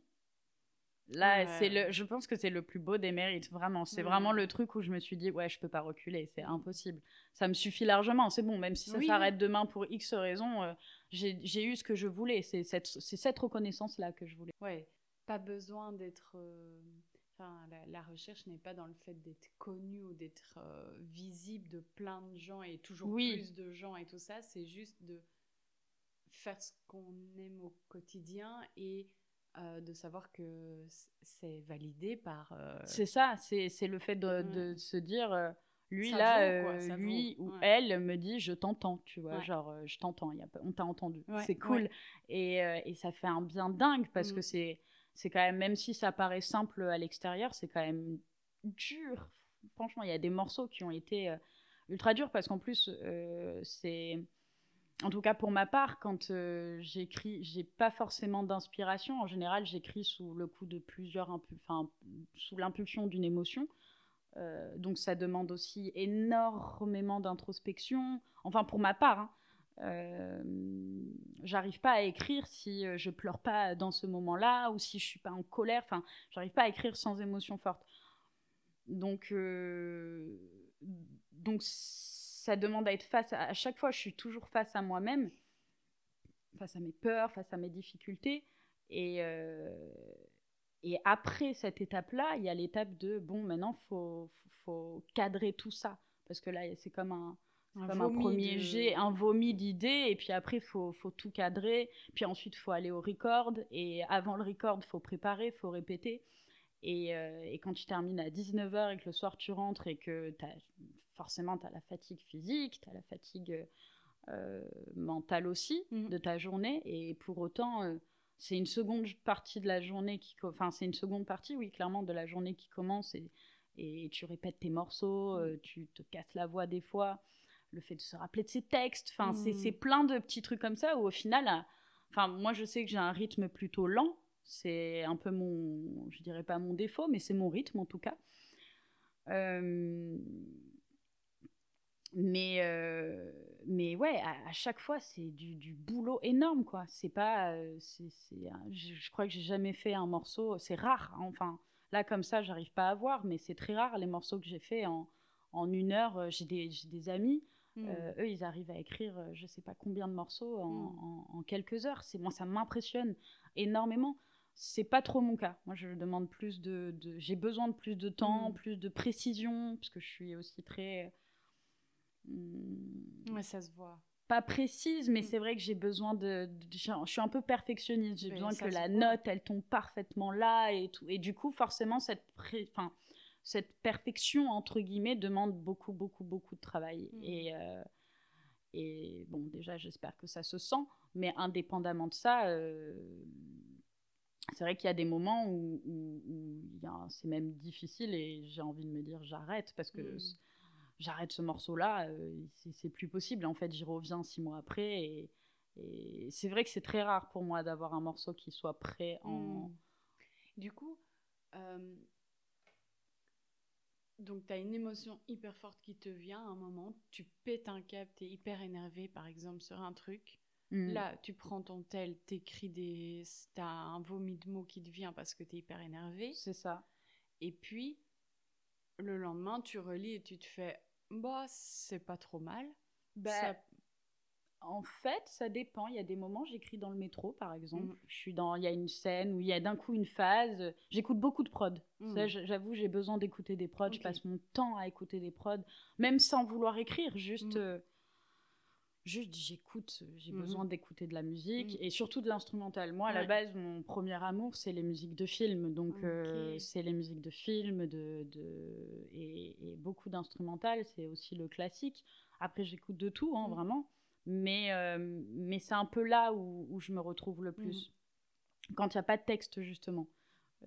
Là, Ouais. c'est le, je pense que c'est le plus beau des mérites, vraiment. C'est Ouais. vraiment le truc où je me suis dit, ouais, je peux pas reculer, c'est impossible. Ça me suffit largement, c'est bon, même si ça Oui, s'arrête demain pour X raisons, euh, j'ai eu ce que je voulais. C'est cette, cette reconnaissance-là que je voulais. Ouais, pas besoin d'être. Enfin, la, la recherche n'est pas dans le fait d'être connu ou d'être euh, visible de plein de gens et toujours Oui. plus de gens et tout ça. C'est juste de faire ce qu'on aime au quotidien et euh, de savoir que c'est validé par. euh, C'est ça, c'est le fait de, de se dire, lui Ça là, vaut, quoi, ça lui vaut, ou ouais. elle me dit, je t'entends, tu vois, Ouais. genre, je t'entends, on t'a entendu, Ouais, c'est cool. Et, et ça fait un bien dingue parce que Mhm. c'est c'est quand même, même si ça paraît simple à l'extérieur, c'est quand même dur. Franchement, il y a des morceaux qui ont été euh, ultra durs parce qu'en plus, euh, c'est. En tout cas, pour ma part, quand euh, j'écris, j'ai pas forcément d'inspiration. En général, j'écris sous le coup de plusieurs, enfin, sous l'impulsion d'une émotion. Euh, donc, ça demande aussi énormément d'introspection. Enfin, pour ma part, hein. Euh, j'arrive pas à écrire si euh, je pleure pas dans ce moment-là ou si je suis pas en colère. Enfin, j'arrive pas à écrire sans émotion forte. Donc, euh, donc ça demande à être face à, à chaque fois. Je suis toujours face à moi-même, face à mes peurs, face à mes difficultés. Et et après cette étape-là, il y a l'étape de bon, maintenant faut faut cadrer tout ça parce que là c'est comme un un comme un premier de- jet, un vomi d'idées, et puis après, il faut, faut tout cadrer, puis ensuite, il faut aller au record, et avant le record, il faut préparer, il faut répéter. Et, euh, et quand tu termines à 19h et que le soir, tu rentres et que as, forcément, tu as la fatigue physique, tu as la fatigue euh, mentale aussi Mhm. de ta journée, et pour autant, euh, c'est une seconde partie de la journée qui... Enfin, c'est une seconde partie, oui, clairement, de la journée qui commence, et, et tu répètes tes morceaux, euh, tu te casses la voix des fois le fait de se rappeler de ses textes. Enfin, c'est- Mm. c'est plein de petits trucs comme ça où au final, à- enfin, moi je sais que j'ai un rythme plutôt lent. C'est un peu mon, je dirais pas mon défaut, mais c'est mon rythme en tout cas. Euh, Mais, euh, mais ouais, à, à chaque fois, c'est du, du boulot énorme, quoi. C'est pas. euh, je, je crois que j'ai jamais fait un morceau. C'est rare, hein, enfin. Là, comme ça, j'arrive pas à voir, mais c'est très rare les morceaux que j'ai fait en, en une heure. Euh, J'ai des, j'ai des amis, Mm. euh, eux, ils arrivent à écrire euh, je sais pas combien de morceaux en, Mm. en- en quelques heures. C'est moi, ça m'impressionne énormément. C'est pas trop mon cas. Moi, je demande plus de. de- j'ai besoin de plus de temps, Mm. plus de précision, parce que je suis aussi très. hum, Ouais, ça se voit. pas précise, mais c'est vrai que j'ai besoin de, de- Je suis un peu perfectionniste. J'ai besoin que la voit. note, elle tombe parfaitement là et tout. Et du coup, forcément, cette, pré- enfin, cette perfection, entre guillemets, demande beaucoup, beaucoup, beaucoup de travail. Mm. Et, euh, et bon, déjà, j'espère que ça se sent. Mais indépendamment de ça, euh, c'est vrai qu'il y a des moments où, c'est même difficile et j'ai envie de me dire j'arrête parce que Mm. j'arrête ce morceau-là, euh, c'est plus possible. En fait, j'y reviens six mois après et, et c'est vrai que c'est très rare pour moi d'avoir un morceau qui soit prêt en. Mm. Du coup, euh, donc tu as une émotion hyper forte qui te vient à un moment, tu pètes un câble, tu es hyper énervé par exemple sur un truc. Mm. Là, tu prends ton tel, t'écris des. T'as un vomi de mots qui te vient parce que t'es hyper énervé. c'est ça. Et puis, le lendemain, tu relis et tu te fais Bah, c'est pas trop mal. Bah, Ça- En fait, ça dépend. Il y a des moments, j'écris dans le métro, par exemple. Mhm. Je suis dans, il y a une scène où il y a d'un coup une phase. J'écoute beaucoup de prod. J- j'avoue, j'ai besoin d'écouter des prods. Je passe mon temps à écouter des prods, même sans vouloir écrire. Juste, Mhm. euh, juste j'écoute. J'ai Mhm. besoin d'écouter de la musique et surtout de l'instrumental. Moi, à la base, mon premier amour, c'est les musiques de film. Donc, euh, c'est les musiques de film de, de... Et, et beaucoup d'instrumental. C'est aussi le classique. Après, j'écoute de tout, hein, Mm. vraiment. Mais, euh, mais c'est un peu là où, où je me retrouve le plus. Quand il n'y a pas de texte, justement.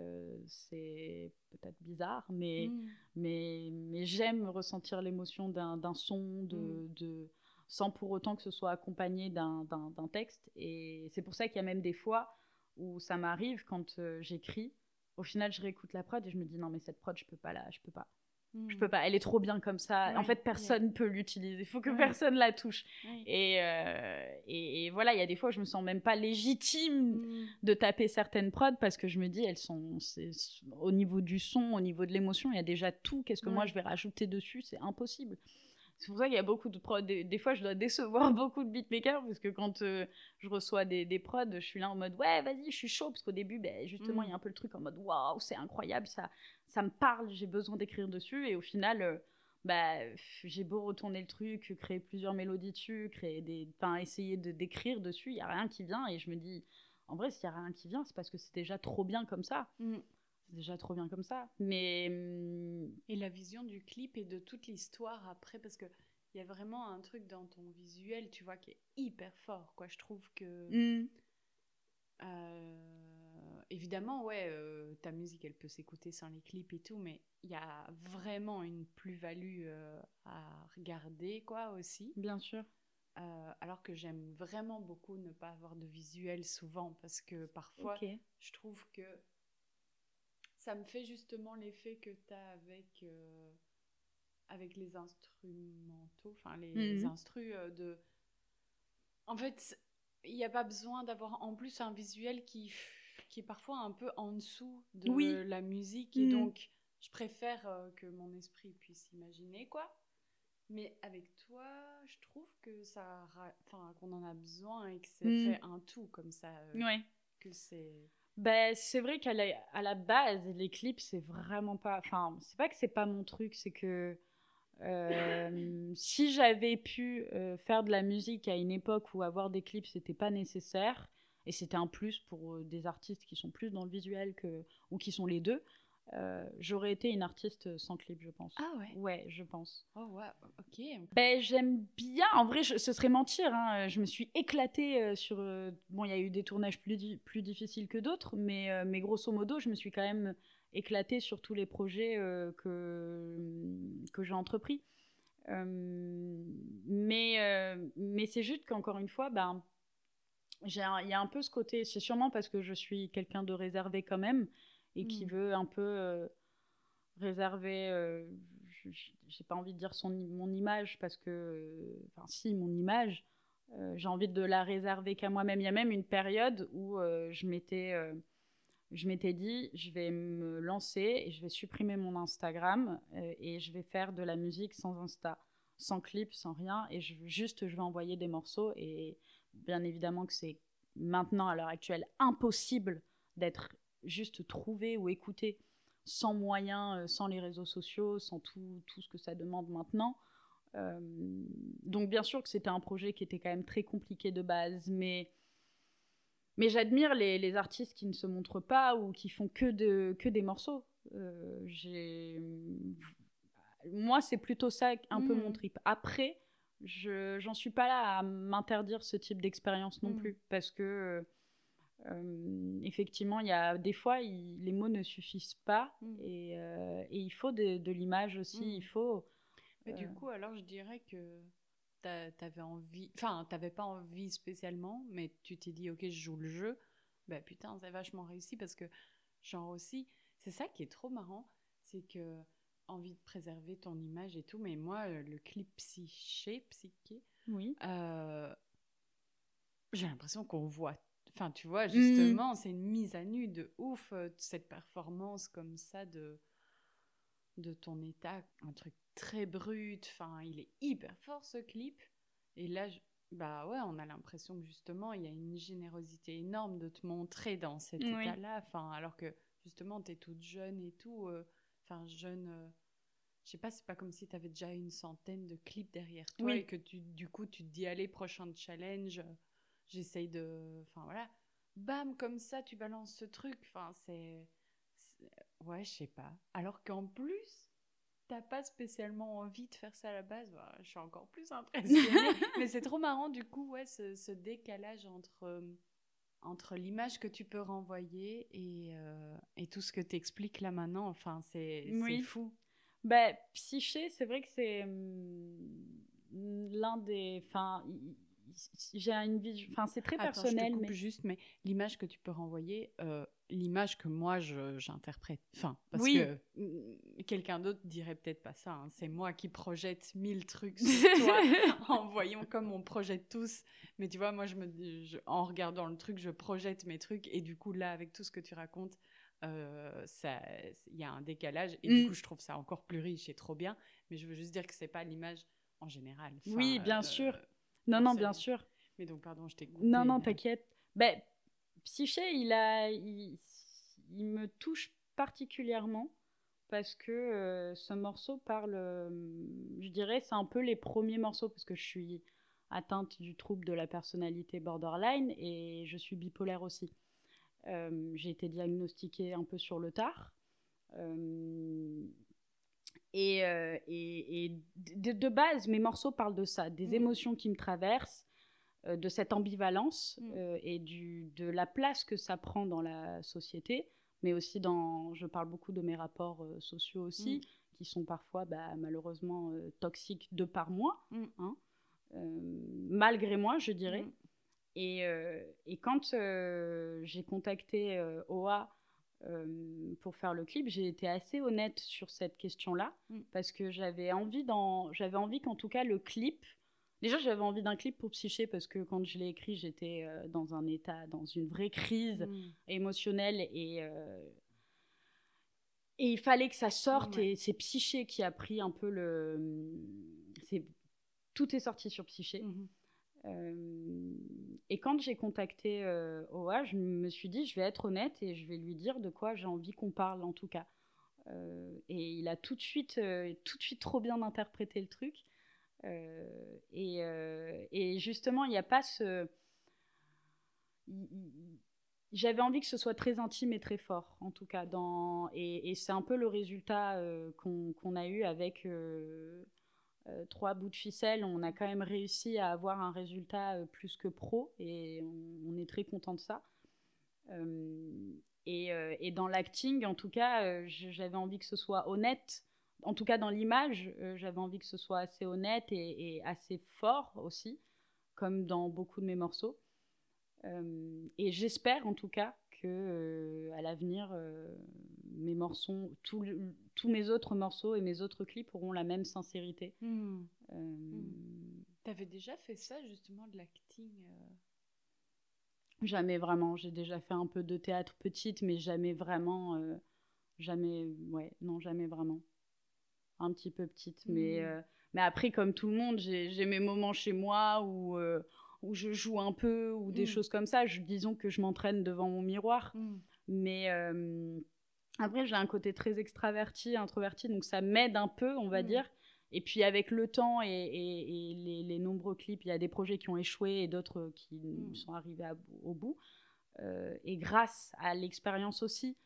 Euh, c'est peut-être bizarre, mais, Mm. mais, mais j'aime ressentir l'émotion d'un d'un son, de, Mm. de, sans pour autant que ce soit accompagné d'un texte. Et c'est pour ça qu'il y a même des fois où ça m'arrive quand euh, j'écris. Au final, je réécoute la prod et je me dis non, mais cette prod, je peux pas la, je peux pas. Je Mm. peux pas, elle est trop bien comme ça. en fait, personne ne peut l'utiliser. Il faut que Ouais. personne la touche. Et, euh, et, et voilà, il y a des fois où je me sens même pas légitime Mm. de taper certaines prods parce que je me dis, elles sont au niveau du son, au niveau de l'émotion, il y a déjà tout. Qu'est-ce que moi je vais rajouter dessus? C'est impossible. C'est pour ça qu'il y a beaucoup de prods. Des, des fois, je dois décevoir beaucoup de beatmakers parce que quand euh, je reçois des, des prods, je suis là en mode ouais, vas-y, je suis chaud. Parce qu'au début, ben, justement, Mm. il y a un peu le truc en mode waouh, c'est incroyable, ça, ça me parle, j'ai besoin d'écrire dessus. Et au final, euh, bah, pff, j'ai beau retourner le truc, créer plusieurs mélodies dessus, créer des, enfin, essayer de d'écrire dessus, il y a rien qui vient. Et je me dis, en vrai, s'il y a rien qui vient, c'est parce que c'est déjà trop bien comme ça. Mm. C'est déjà trop bien comme ça. Mais hum, Et la vision du clip et de toute l'histoire après, parce que il y a vraiment un truc dans ton visuel, tu vois, qui est hyper fort, quoi. Je trouve que... hum, Euh, évidemment, ouais, euh, ta musique, elle peut s'écouter sans les clips et tout, mais il y a vraiment une plus-value euh, à regarder, quoi, aussi. bien sûr. Euh, alors que j'aime vraiment beaucoup ne pas avoir de visuel souvent, parce que parfois, je trouve que ça me fait justement l'effet que tu as avec, euh, avec les instrumentaux, enfin les instrus euh, de... En fait, il n'y a pas besoin d'avoir en plus un visuel qui, qui est parfois un peu en dessous de Oui. la musique, et Mhm. donc je préfère euh, que mon esprit puisse imaginer, quoi. Mais avec toi, je trouve que ça, enfin, qu'on en a besoin et que c'est Mhm. fait un tout comme ça, euh, Ouais. que c'est. Ben, c'est vrai qu'à la, base, les clips, c'est vraiment pas. Enfin, c'est pas que c'est pas mon truc, c'est que euh, si j'avais pu euh, faire de la musique à une époque où avoir des clips, c'était pas nécessaire, et c'était un plus pour euh, des artistes qui sont plus dans le visuel que, ou qui sont les deux, euh, j'aurais été une artiste sans clip, je pense. Ah ouais. Ouais, je pense. Oh ouais, ok. Ben, j'aime bien. En vrai, je- ce serait mentir. hein. Je me suis éclatée euh, sur. euh, Bon, il y a eu des tournages plus, di- plus difficiles que d'autres, mais, mais grosso modo, je me suis quand même éclatée sur tous les projets euh, que, que j'ai entrepris. Euh, mais mais c'est juste qu'encore une fois, ben, il y a un peu ce côté. C'est sûrement parce que je suis quelqu'un de réservé quand même et qui Mm. veut un peu. euh, réserver, euh, j'ai pas envie de dire son, mon image parce que, euh, enfin si, mon image, euh, j'ai envie de la réserver qu'à moi-même. Il y a même une période où je m'étais je m'étais dit, je vais me lancer et je vais supprimer mon Instagram euh, et je vais faire de la musique sans Insta, sans clip, sans rien. Et je, juste, je vais envoyer des morceaux. Et bien évidemment que c'est maintenant, à l'heure actuelle, impossible d'être juste trouvé ou écouté sans moyens, euh, sans les réseaux sociaux, sans tout, tout ce que ça demande maintenant. Euh, donc bien sûr que c'était un projet qui était quand même très compliqué de base, mais, mais j'admire les, les artistes qui ne se montrent pas ou qui font que, de, que des morceaux. Euh, j'ai... Moi, c'est plutôt ça un peu mon trip. Après, je j'en suis pas là à m'interdire ce type d'expérience non Mhm. plus, parce que euh, effectivement, il y a des fois, il- les mots ne suffisent pas et, euh, et il faut de, de l'image aussi. Mhm. Il faut. Mais du Euh. coup, alors je dirais que t'a- t'avais envie, enfin, t'avais pas envie spécialement, mais tu t'es dit, ok, je joue le jeu. Bah putain, c'est vachement réussi parce que, genre aussi, c'est ça qui est trop marrant, c'est que envie de préserver ton image et tout, mais moi, le clip psyché, psyché, Oui. j'ai l'impression qu'on voit. Enfin, tu vois, justement, c'est une mise à nu de ouf, euh, cette performance comme ça de, de ton état. Un truc très brut. Enfin, il est hyper fort ce clip. Et là, je- bah ouais, on a l'impression que justement, il y a une générosité énorme de te montrer dans cet Oui. état-là. Enfin, alors que justement, tu es toute jeune et tout. euh, Enfin, jeune. euh, je sais pas, c'est pas comme si tu avais déjà une centaine de clips derrière toi Oui. et que tu, du coup, tu te dis, allez, prochain challenge, j'essaye de. Enfin, voilà. Bam, comme ça, tu balances ce truc. Enfin, c'est. Ouais, je sais pas. Alors qu'en plus, t'as pas spécialement envie de faire ça à la base, bah, je suis encore plus impressionnée. Mais c'est trop marrant, du coup, ouais, ce, décalage entre, euh, entre l'image que tu peux renvoyer et, euh, et tout ce que tu expliques là maintenant. Enfin, c'est fou. Bah, Psyché, c'est vrai que c'est hum, l'un des. Enfin, j'ai une vie. Enfin, c'est très personnel. mais juste, mais l'image que tu peux renvoyer, euh, l'image que moi j'interprète. Enfin, parce que mm, quelqu'un d'autre dirait peut-être pas ça. Hein. C'est moi qui projette mille trucs sur toi en voyant comme on projette tous. Mais tu vois, moi, je me, en regardant le truc, je projette mes trucs. Et du coup, là, avec tout ce que tu racontes, euh, il y a un décalage. Et du mm. coup, je trouve ça encore plus riche et trop bien. Mais je veux juste dire que c'est pas l'image en général. oui, bien euh, sûr. Non, non, bien sûr. Mais donc, pardon, je t'ai Non, non, t'inquiète. Ben, Psyché, il, a, il, me touche particulièrement parce que euh, ce morceau parle, euh, je dirais, c'est un peu les premiers morceaux parce que je suis atteinte du trouble de la personnalité borderline et je suis bipolaire aussi. Euh, j'ai été diagnostiquée un peu sur le tard. Et, et, de, base, mes morceaux parlent de ça, des mmh. émotions qui me traversent, euh, de cette ambivalence mm. euh, et du, de la place que ça prend dans la société, mais aussi dans, je parle beaucoup de mes rapports euh, sociaux aussi, mm. qui sont parfois bah, malheureusement toxiques de par moi, mm. hein, malgré moi, je dirais. Et, et, quand j'ai contacté OA pour faire le clip, j'ai été assez honnête sur cette question-là, parce que j'avais envie, j'avais envie qu'en tout cas le clip Déjà, j'avais envie d'un clip pour Psyché parce que quand je l'ai écrit, j'étais euh, dans un état, dans une vraie crise mm. émotionnelle et, euh, et il fallait que ça sorte. Et c'est Psyché qui a pris un peu le. C'est tout est sorti sur Psyché. Mm-hmm. Euh, et quand j'ai contacté OA, je me suis dit, je vais être honnête et je vais lui dire de quoi j'ai envie qu'on parle en tout cas. et il a tout de suite, tout de suite trop bien interprété le truc. Euh, et, euh, justement, il n'y a pas ce. J'avais envie que ce soit très intime et très fort, en tout cas. Et, c'est un peu le résultat euh, qu'on a eu avec trois bouts de ficelle. On a quand même réussi à avoir un résultat plus que pro et on, est très content de ça. Et, et, dans l'acting, en tout cas, j'avais envie que ce soit honnête en tout cas dans l'image, euh, j'avais envie que ce soit assez honnête et, assez fort aussi, comme dans beaucoup de mes morceaux. Euh, et j'espère en tout cas que euh, à l'avenir, mes morceaux, tous mes autres morceaux et mes autres clips auront la même sincérité. Hmm. Hmm. T'avais déjà fait ça justement de l'acting Jamais vraiment. J'ai déjà fait un peu de théâtre petite, mais jamais vraiment. jamais, ouais, non, jamais vraiment un petit peu petite. Mais, mmh. euh, mais après, comme tout le monde, j'ai mes moments chez moi où, euh, où je joue un peu ou des mmh. choses comme ça. Je, disons que je m'entraîne devant mon miroir. Mmh. Mais euh, après, j'ai un côté très extraverti, introverti, donc ça m'aide un peu, on va dire. Et puis avec le temps et, et, les, les, nombreux clips, il y a des projets qui ont échoué et d'autres qui sont arrivés au bout. et grâce à l'expérience aussi,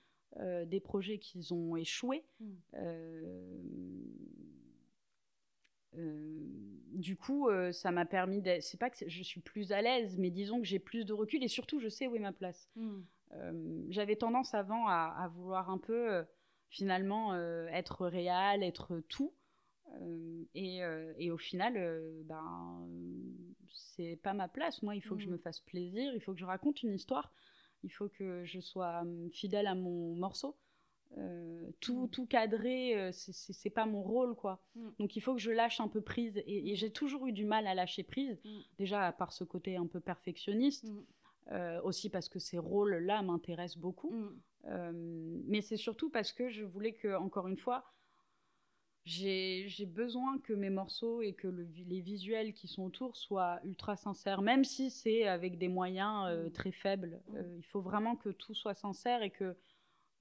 euh, des projets qui ont échoué. Mm. Euh, euh, du coup, ça m'a permis. C'est pas que je suis plus à l'aise, mais disons que j'ai plus de recul et surtout, je sais où est ma place. Mm. J'avais tendance avant à, vouloir un peu, finalement, être réel, être tout. Et, et, au final, ben, c'est pas ma place. Moi, il faut que je mm. me fasse plaisir, il faut que je raconte une histoire il faut que je sois fidèle à mon morceau. Euh, tout, mm. tout cadré, euh, c'est pas mon rôle, quoi. Mm. Donc il faut que je lâche un peu prise. Et, j'ai toujours eu du mal à lâcher prise, mm. déjà par ce côté un peu perfectionniste, euh, aussi parce que ces rôles-là m'intéressent beaucoup. mais c'est surtout parce que je voulais que, encore une fois, j'ai besoin que mes morceaux et que les visuels qui sont autour soient ultra sincères, même si c'est avec des moyens euh, mm. très faibles. Mm. Euh, il faut vraiment que tout soit sincère et que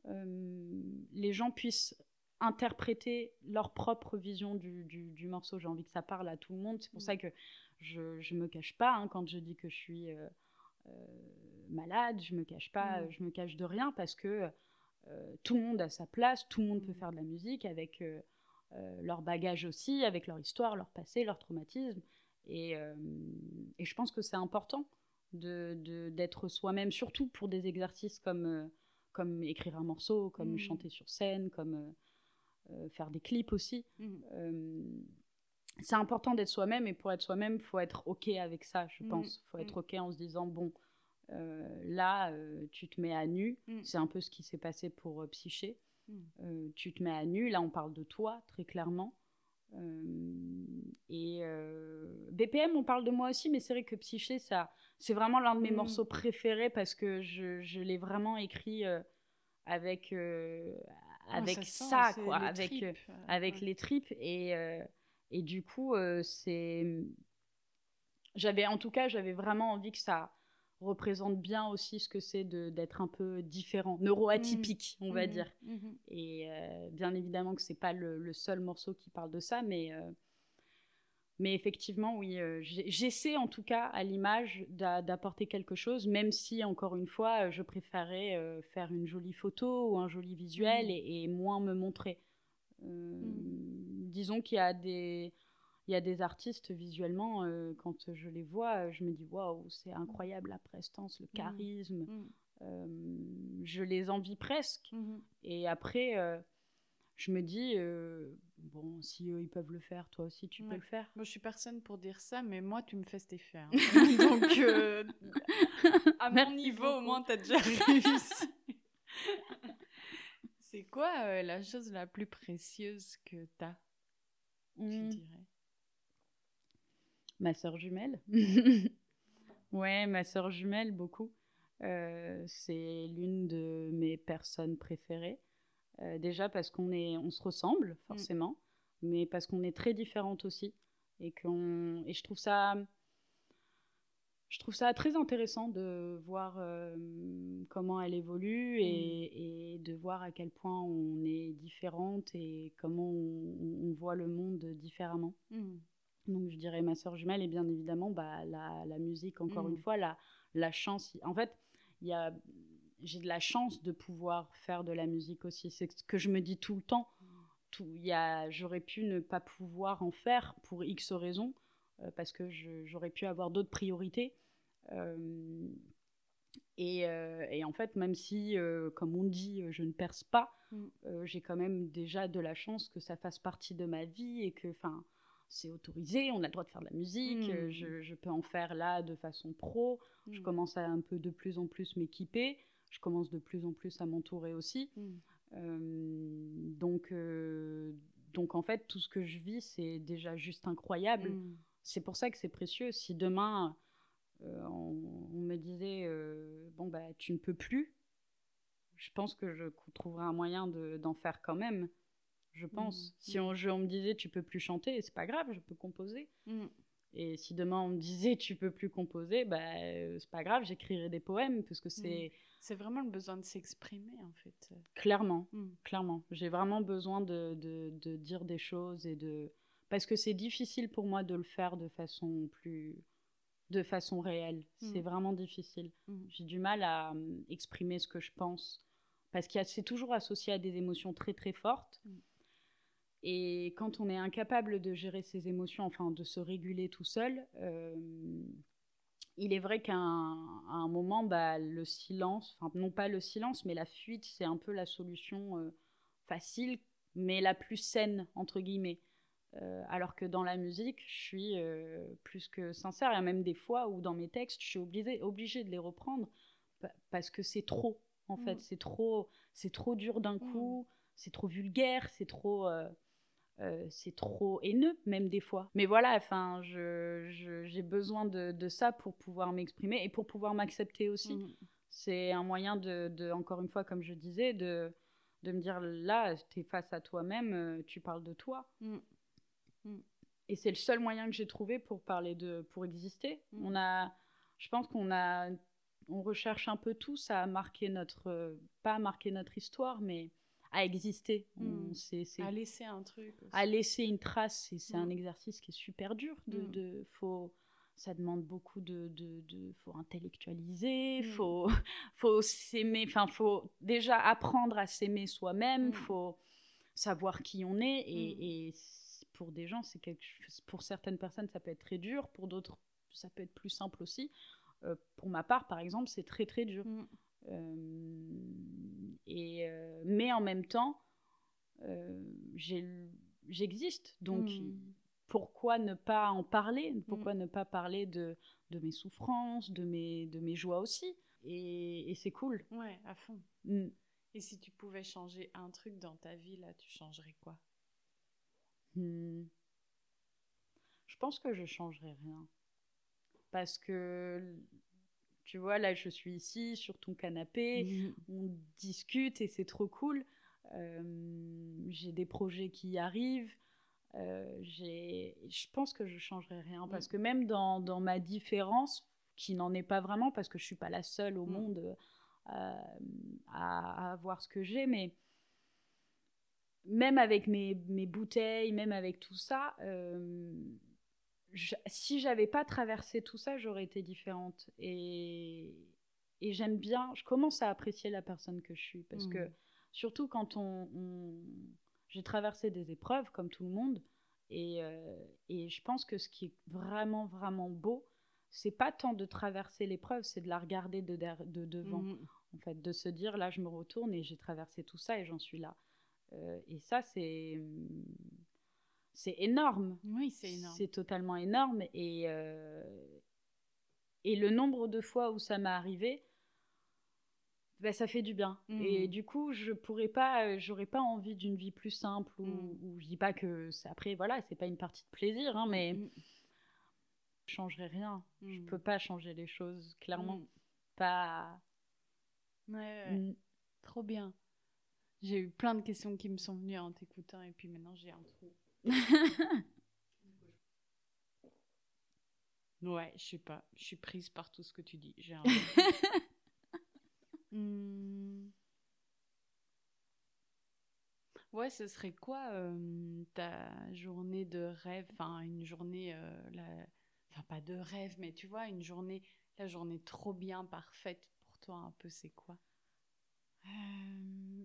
euh, les gens puissent interpréter leur propre vision du, morceau. J'ai envie que ça parle à tout le monde. C'est pour mm. ça que je ne me cache pas hein, quand je dis que je suis malade. Je me cache pas, je me cache de rien parce que tout le monde a sa place, tout le monde peut faire de la musique avec leur bagage aussi, avec leur histoire, leur passé, leur traumatisme. Et, et je pense que c'est important d'être de, soi-même, surtout pour des exercices comme, comme écrire un morceau, comme mmh. chanter sur scène, comme faire des clips aussi. Mmh. C'est important d'être soi-même et pour être soi-même, il faut être OK avec ça, je mmh. pense. Il faut être OK en se disant, bon, là, tu te mets à nu. C'est un peu ce qui s'est passé pour Psyché. tu te mets à nu, là on parle de toi très clairement. et BPM, on parle de moi aussi, mais c'est vrai que Psyché, ça, c'est vraiment l'un de mes morceaux préférés parce que je, je l'ai vraiment écrit euh, avec, euh, avec ça, quoi, avec, euh, avec les tripes. Et, et du coup, c'est. J'avais, en tout cas, j'avais vraiment envie que ça représente bien aussi ce que c'est d'être un peu différent, neuroatypique, mmh. on va mmh. dire. Et bien évidemment que c'est pas le, le, seul morceau qui parle de ça, mais mais effectivement, oui, euh, j'essaie en tout cas à l'image d'apporter quelque chose, même si, encore une fois, je préférais euh, faire une jolie photo ou un joli visuel mmh. et, moins me montrer. Euh, mmh. Disons qu'il y a des... Il y a des artistes visuellement, quand je les vois, je me dis waouh, c'est incroyable la prestance, le mmh. charisme. je les envie presque. Et après, je me dis, bon, si eux, ils peuvent le faire, toi aussi, tu peux le faire. Moi, je suis personne pour dire ça, mais moi, tu me fais cet effet. Hein. Donc, euh, à mon niveau, au moins, tu as déjà réussi. C'est quoi euh, la chose la plus précieuse que tu mmh. dirais Ma sœur jumelle. ouais, ma sœur jumelle, beaucoup. Euh, c'est l'une de mes personnes préférées. Euh, déjà parce qu'on est, on se ressemble mm. forcément, mais parce qu'on est très différentes aussi. Et, qu'on, et je trouve ça je trouve ça très intéressant de voir euh, comment elle évolue mm. et, et, de voir à quel point on est différente et comment on, voit le monde différemment. Mm. Donc je dirais ma soeur jumelle et bien évidemment bah, la, la musique, encore une fois, la, la chance. En fait, il y a j'ai de la chance de pouvoir faire de la musique aussi. C'est ce que je me dis tout le temps. Tout, j'aurais pu ne pas pouvoir en faire pour X raisons, euh, parce que j'aurais pu avoir d'autres priorités. Euh, et, euh, et, en fait, même si, comme on dit, je ne perce pas, mm. j'ai quand même déjà de la chance que ça fasse partie de ma vie et que, enfin, c'est autorisé, on a le droit de faire de la musique, mm. je, je, peux en faire là de façon pro, je mm. commence à un peu de plus en plus m'équiper je commence de plus en plus à m'entourer aussi. Euh, donc, euh, donc en fait, tout ce que je vis, c'est déjà juste incroyable. C'est pour ça que c'est précieux. Si demain, euh, on, me disait, bon, bah, tu ne peux plus, je pense que je trouverai un moyen d'en faire quand même. Je pense. Mm. Si on, on, me disait, tu peux plus chanter, c'est pas grave, je peux composer. Et si demain on me disait tu peux plus composer, bah, c'est pas grave, j'écrirai des poèmes parce que c'est c'est vraiment le besoin de s'exprimer, en fait. Clairement, clairement. J'ai vraiment besoin de, de, dire des choses et de... Parce que c'est difficile pour moi de le faire de façon plus... de façon réelle. C'est vraiment difficile. Hmm. J'ai du mal à euh, exprimer ce que je pense. Parce que c'est toujours associé à des émotions très, très fortes. Et quand on est incapable de gérer ses émotions, enfin de se réguler tout seul, euh, il est vrai qu'à un, moment, bah, le silence, enfin non pas le silence, mais la fuite, c'est un peu la solution euh, facile, mais la plus saine, entre guillemets. Euh, alors que dans la musique, je suis euh, plus que sincère. Il y a même des fois où dans mes textes, je suis obligée, obligée de les reprendre parce que c'est trop, en fait. Mm. C'est trop, c'est trop dur d'un mm. coup, c'est trop vulgaire, c'est trop... Euh, c'est trop haineux même des fois. Mais voilà, enfin, j'ai besoin de, ça pour pouvoir m'exprimer et pour pouvoir m'accepter aussi. Mm. C'est un moyen de, encore une fois, comme je disais, de, de me dire là, tu es face à toi-même, tu parles de toi. Mm. Mm. Et c'est le seul moyen que j'ai trouvé pour parler de, pour exister. On a, je pense qu'on a, on recherche un peu tous à marquer notre, pas à marquer notre histoire, mais à exister. Hmm. à laisser un truc. À laisser une trace. C'est un hmm. exercice qui est super dur. De, de faut, ça demande beaucoup de, de, de faut intellectualiser, faut, faut s'aimer. Enfin, faut déjà apprendre à s'aimer soi-même. Faut, savoir qui on est. Et, et pour des gens, c'est quelque pour certaines personnes, ça peut être très dur, pour d'autres, ça peut être plus simple aussi. Euh, pour ma part, par exemple, c'est très très dur. Mm. Euh, et, euh, mais en même temps, j'existe. Donc, mm. pourquoi ne pas en parler? Pourquoi mm. ne pas parler de, de, mes souffrances, de mes, de mes joies aussi? Et, c'est cool. Ouais, à fond. Et si tu pouvais changer un truc dans ta vie, là, tu changerais quoi? Hmm. Je pense que je changerais rien. Parce que, tu vois, là, je suis ici, sur ton canapé, mhm. on discute et c'est trop cool. Euh, j'ai des projets qui arrivent. Euh, je pense que je changerai rien parce que même dans, dans ma différence, qui n'en est pas vraiment parce que je suis pas la seule au mm. monde euh, à, avoir ce que j'ai, mais même avec mes, mes, bouteilles, même avec tout ça, je, si j'avais pas traversé tout ça, j'aurais été différente. Et, et j'aime bien, je commence à apprécier la personne que je suis. Parce que, mmh. surtout quand on. J'ai traversé des épreuves, comme tout le monde. Et, euh, et, je pense que ce qui est vraiment, vraiment beau, c'est pas tant de traverser l'épreuve, c'est de la regarder de, de devant. Mmh. En fait, de se dire, là, je me retourne et j'ai traversé tout ça et j'en suis là. Euh, et ça, c'est c'est énorme. Oui, c'est énorme. C'est totalement énorme. Et, euh, et le nombre de fois où ça m'est arrivé, ben, ça fait du bien. Et mmh. du coup, je pourrais pas, j'aurais pas envie d'une vie plus simple. Ou, mmh. je dis pas que après, voilà, c'est pas une partie de plaisir, hein, mais mmh. je changerai rien. Je peux pas changer les choses, clairement. Pas. Ouais, Trop bien. J'ai eu plein de questions qui me sont venues en t'écoutant, et puis maintenant j'ai un trou. ouais, je sais pas. Je suis prise par tout ce que tu dis. J'ai un... Hmm. Ouais, ce serait quoi euh, ta journée de rêve? Enfin, une journée, euh, la... enfin pas de rêve, mais tu vois, une journée, la journée trop bien, parfaite pour toi, un peu, c'est quoi? Euh,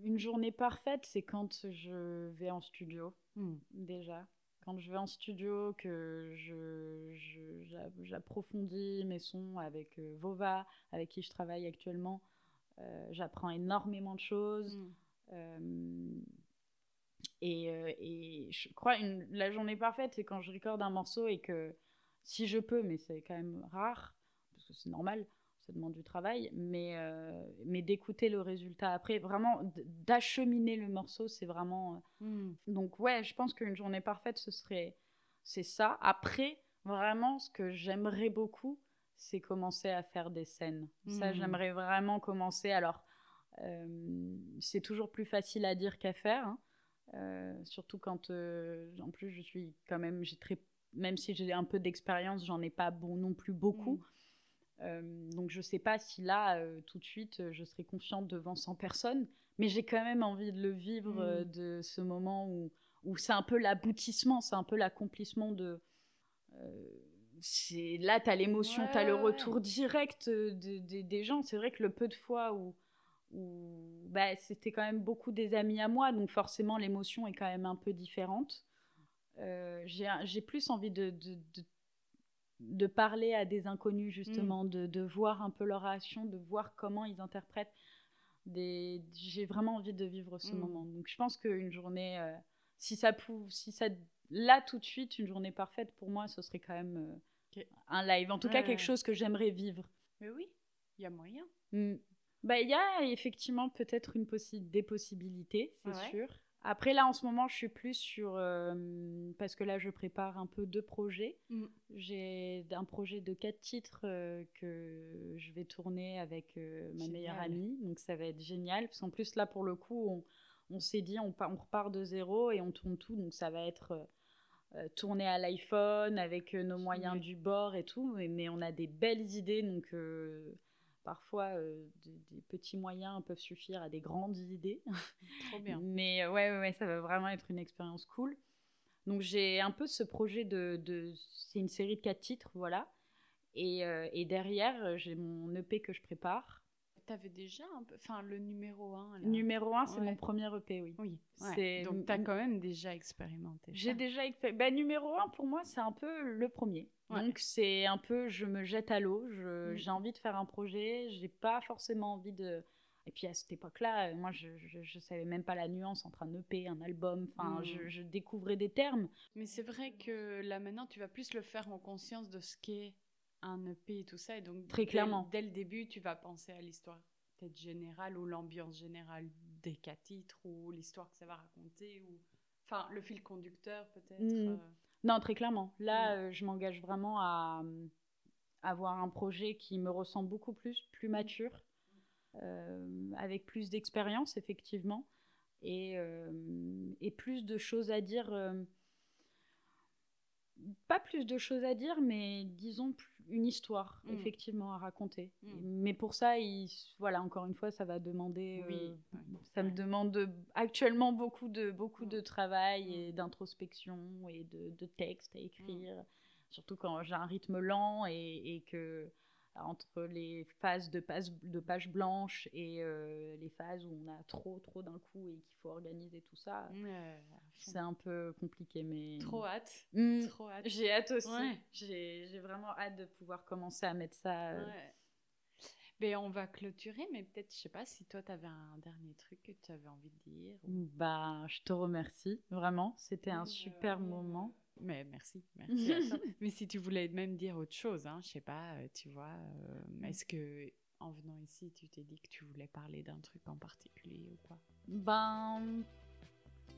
Une journée parfaite, c'est quand je vais en studio, hmm. déjà quand je vais en studio, que j'approfondis mes sons avec euh, Vova, avec qui je travaille actuellement, euh, j'apprends énormément de choses. Mm. Euh, et, je crois une, la journée parfaite, c'est quand je recorde un morceau et que si je peux, mais c'est quand même rare, parce que c'est normal, ça demande du travail, mais, euh, mais d'écouter le résultat après, vraiment d'acheminer le morceau, c'est vraiment. Euh, hmm. Donc, ouais, je pense qu'une journée parfaite, ce serait. C'est ça. Après, vraiment, ce que j'aimerais beaucoup, c'est commencer à faire des scènes. Ça, hmm. j'aimerais vraiment commencer. Alors, euh, c'est toujours plus facile à dire qu'à faire. Hein. surtout quand, en plus, je suis quand même, j'ai très, même si j'ai un peu d'expérience, j'en ai pas bon non plus beaucoup. Hmm. Euh, donc je ne sais pas si là, euh, tout de suite, je serai confiante devant 100 personnes, mais j'ai quand même envie de le vivre, euh, mm. de ce moment où, où c'est un peu l'aboutissement, c'est un peu l'accomplissement de... c'est là, tu as l'émotion, tu as le retour direct des gens. C'est vrai que le peu de fois où, où bah, c'était quand même beaucoup des amis à moi, donc forcément l'émotion est quand même un peu différente. j'ai plus envie de, de, de de parler à des inconnus justement, mm. de, voir un peu leur réaction, de voir comment ils interprètent. Des... J'ai vraiment envie de vivre ce mm. moment. Donc je pense qu'une journée, euh, si ça pouvait, si ça, là tout de suite, une journée parfaite pour moi, ce serait quand même euh, un live. En tout cas, quelque chose que j'aimerais vivre. Mais oui, il y a moyen. Mm. Bah, il y a effectivement peut-être une des possibilités, c'est sûr. Après, là, en ce moment, je suis plus sur. Euh, parce que là, je prépare un peu deux projets. Mm. J'ai un projet de quatre titres euh, que je vais tourner avec euh, ma meilleure amie. Donc, ça va être génial. Parce qu'en plus, là, pour le coup, on, s'est dit, on, on, repart de zéro et on tourne tout. Donc, ça va être tourné à l'iPhone avec nos moyens du bord et tout. Mais, mais, on a des belles idées. Donc Parfois, euh, des, petits moyens peuvent suffire à des grandes idées. Trop bien. Mais euh, ouais, ouais, ça va vraiment être une expérience cool. Donc j'ai un peu ce projet de... de c'est une série de quatre titres, voilà. Et, euh, et derrière, j'ai mon EP que je prépare. Avais déjà un peu. Enfin, le numéro 1. Numéro 1, c'est mon premier EP, oui. Oui. Donc, tu as quand même déjà expérimenté. J'ai déjà expérimenté. Bah, numéro 1, pour moi, c'est un peu le premier. Donc, c'est un peu, je me jette à l'eau. Mm. J'ai envie de faire un projet. J'ai pas forcément envie de. Et puis à cette époque-là, moi, je, je, savais même pas la nuance entre un EP, un album. Enfin, je, mm. je, découvrais des termes. Mais c'est vrai que là maintenant, tu vas plus le faire en conscience de ce qu'est un EP et tout ça. Et donc, très clairement, dès le début, tu vas penser à l'histoire peut-être générale ou l'ambiance générale des quatre titres ou l'histoire que ça va raconter ou enfin le fil conducteur peut-être. Mm. Euh. Non, très clairement. Là, mm. euh, je m'engage vraiment à, avoir un projet qui me ressemble beaucoup plus, plus mature, euh, avec plus d'expérience effectivement et, et, plus de choses à dire. pas plus de choses à dire, mais disons plus une histoire, mm. effectivement, à raconter. Mm. Mais pour ça, il, voilà, encore une fois, ça va demander. Euh, ça me demande actuellement beaucoup de, beaucoup de mm. travail et d'introspection et de, de textes à écrire. Surtout quand j'ai un rythme lent et, et que entre les phases de, pages, de pages blanches et euh, les phases où on a trop, trop d'un coup et qu'il faut organiser tout ça, c'est un peu compliqué. Mais... Trop hâte. Hmm. trop hâte. J'ai hâte aussi. J'ai vraiment hâte de pouvoir commencer à mettre ça. Euh, mais on va clôturer, mais peut-être, je sais pas si toi, tu avais un dernier truc que tu avais envie de dire. Bah, je te remercie, vraiment. C'était un super moment. Mais merci, merci à toi. Mais si tu voulais même dire autre chose, hein, je sais pas, euh, tu vois, euh, est-ce que en venant ici, tu t'es dit que tu voulais parler d'un truc en particulier ou pas? Ben,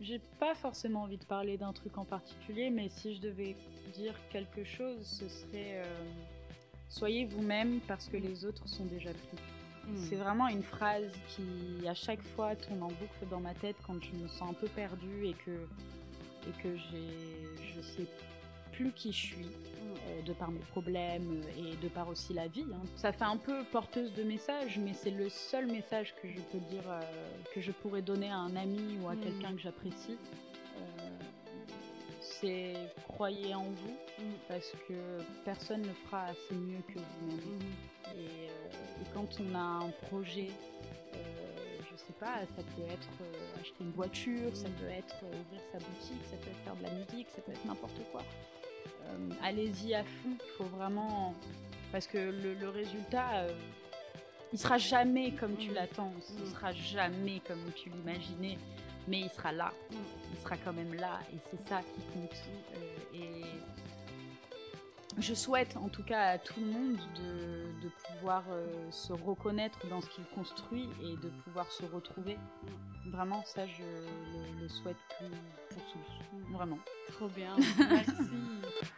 j'ai pas forcément envie de parler d'un truc en particulier, mais si je devais dire quelque chose, ce serait euh, soyez vous-même parce que les autres sont déjà pris. Hmm. C'est vraiment une phrase qui, à chaque fois, tourne en boucle dans ma tête quand je me sens un peu perdue et que et que je sais plus qui je suis, euh, de par mes problèmes et de par aussi la vie. Hein. Ça fait un peu porteuse de message, mais c'est le seul message que je peux dire, euh, que je pourrais donner à un ami ou à mm. quelqu'un que j'apprécie. Euh, c'est croyez en vous, mm. parce que personne ne fera assez mieux que vous-même. Mm. Et, et, quand on a un projet pas, ça peut être euh, acheter une voiture, ça peut être euh, ouvrir sa boutique, ça peut être faire de la musique, ça peut être n'importe quoi. Euh, allez-y à fond, il faut vraiment. Parce que le, résultat, il sera jamais comme tu l'attends, il sera jamais comme tu l'imaginais, mais il sera là, il sera quand même là, et c'est ça qui compte. et je souhaite en tout cas à tout le monde de, pouvoir euh, se reconnaître dans ce qu'il construit et de pouvoir se retrouver. Vraiment, ça, je le, souhaite pour tous. Vraiment. Trop bien. Merci.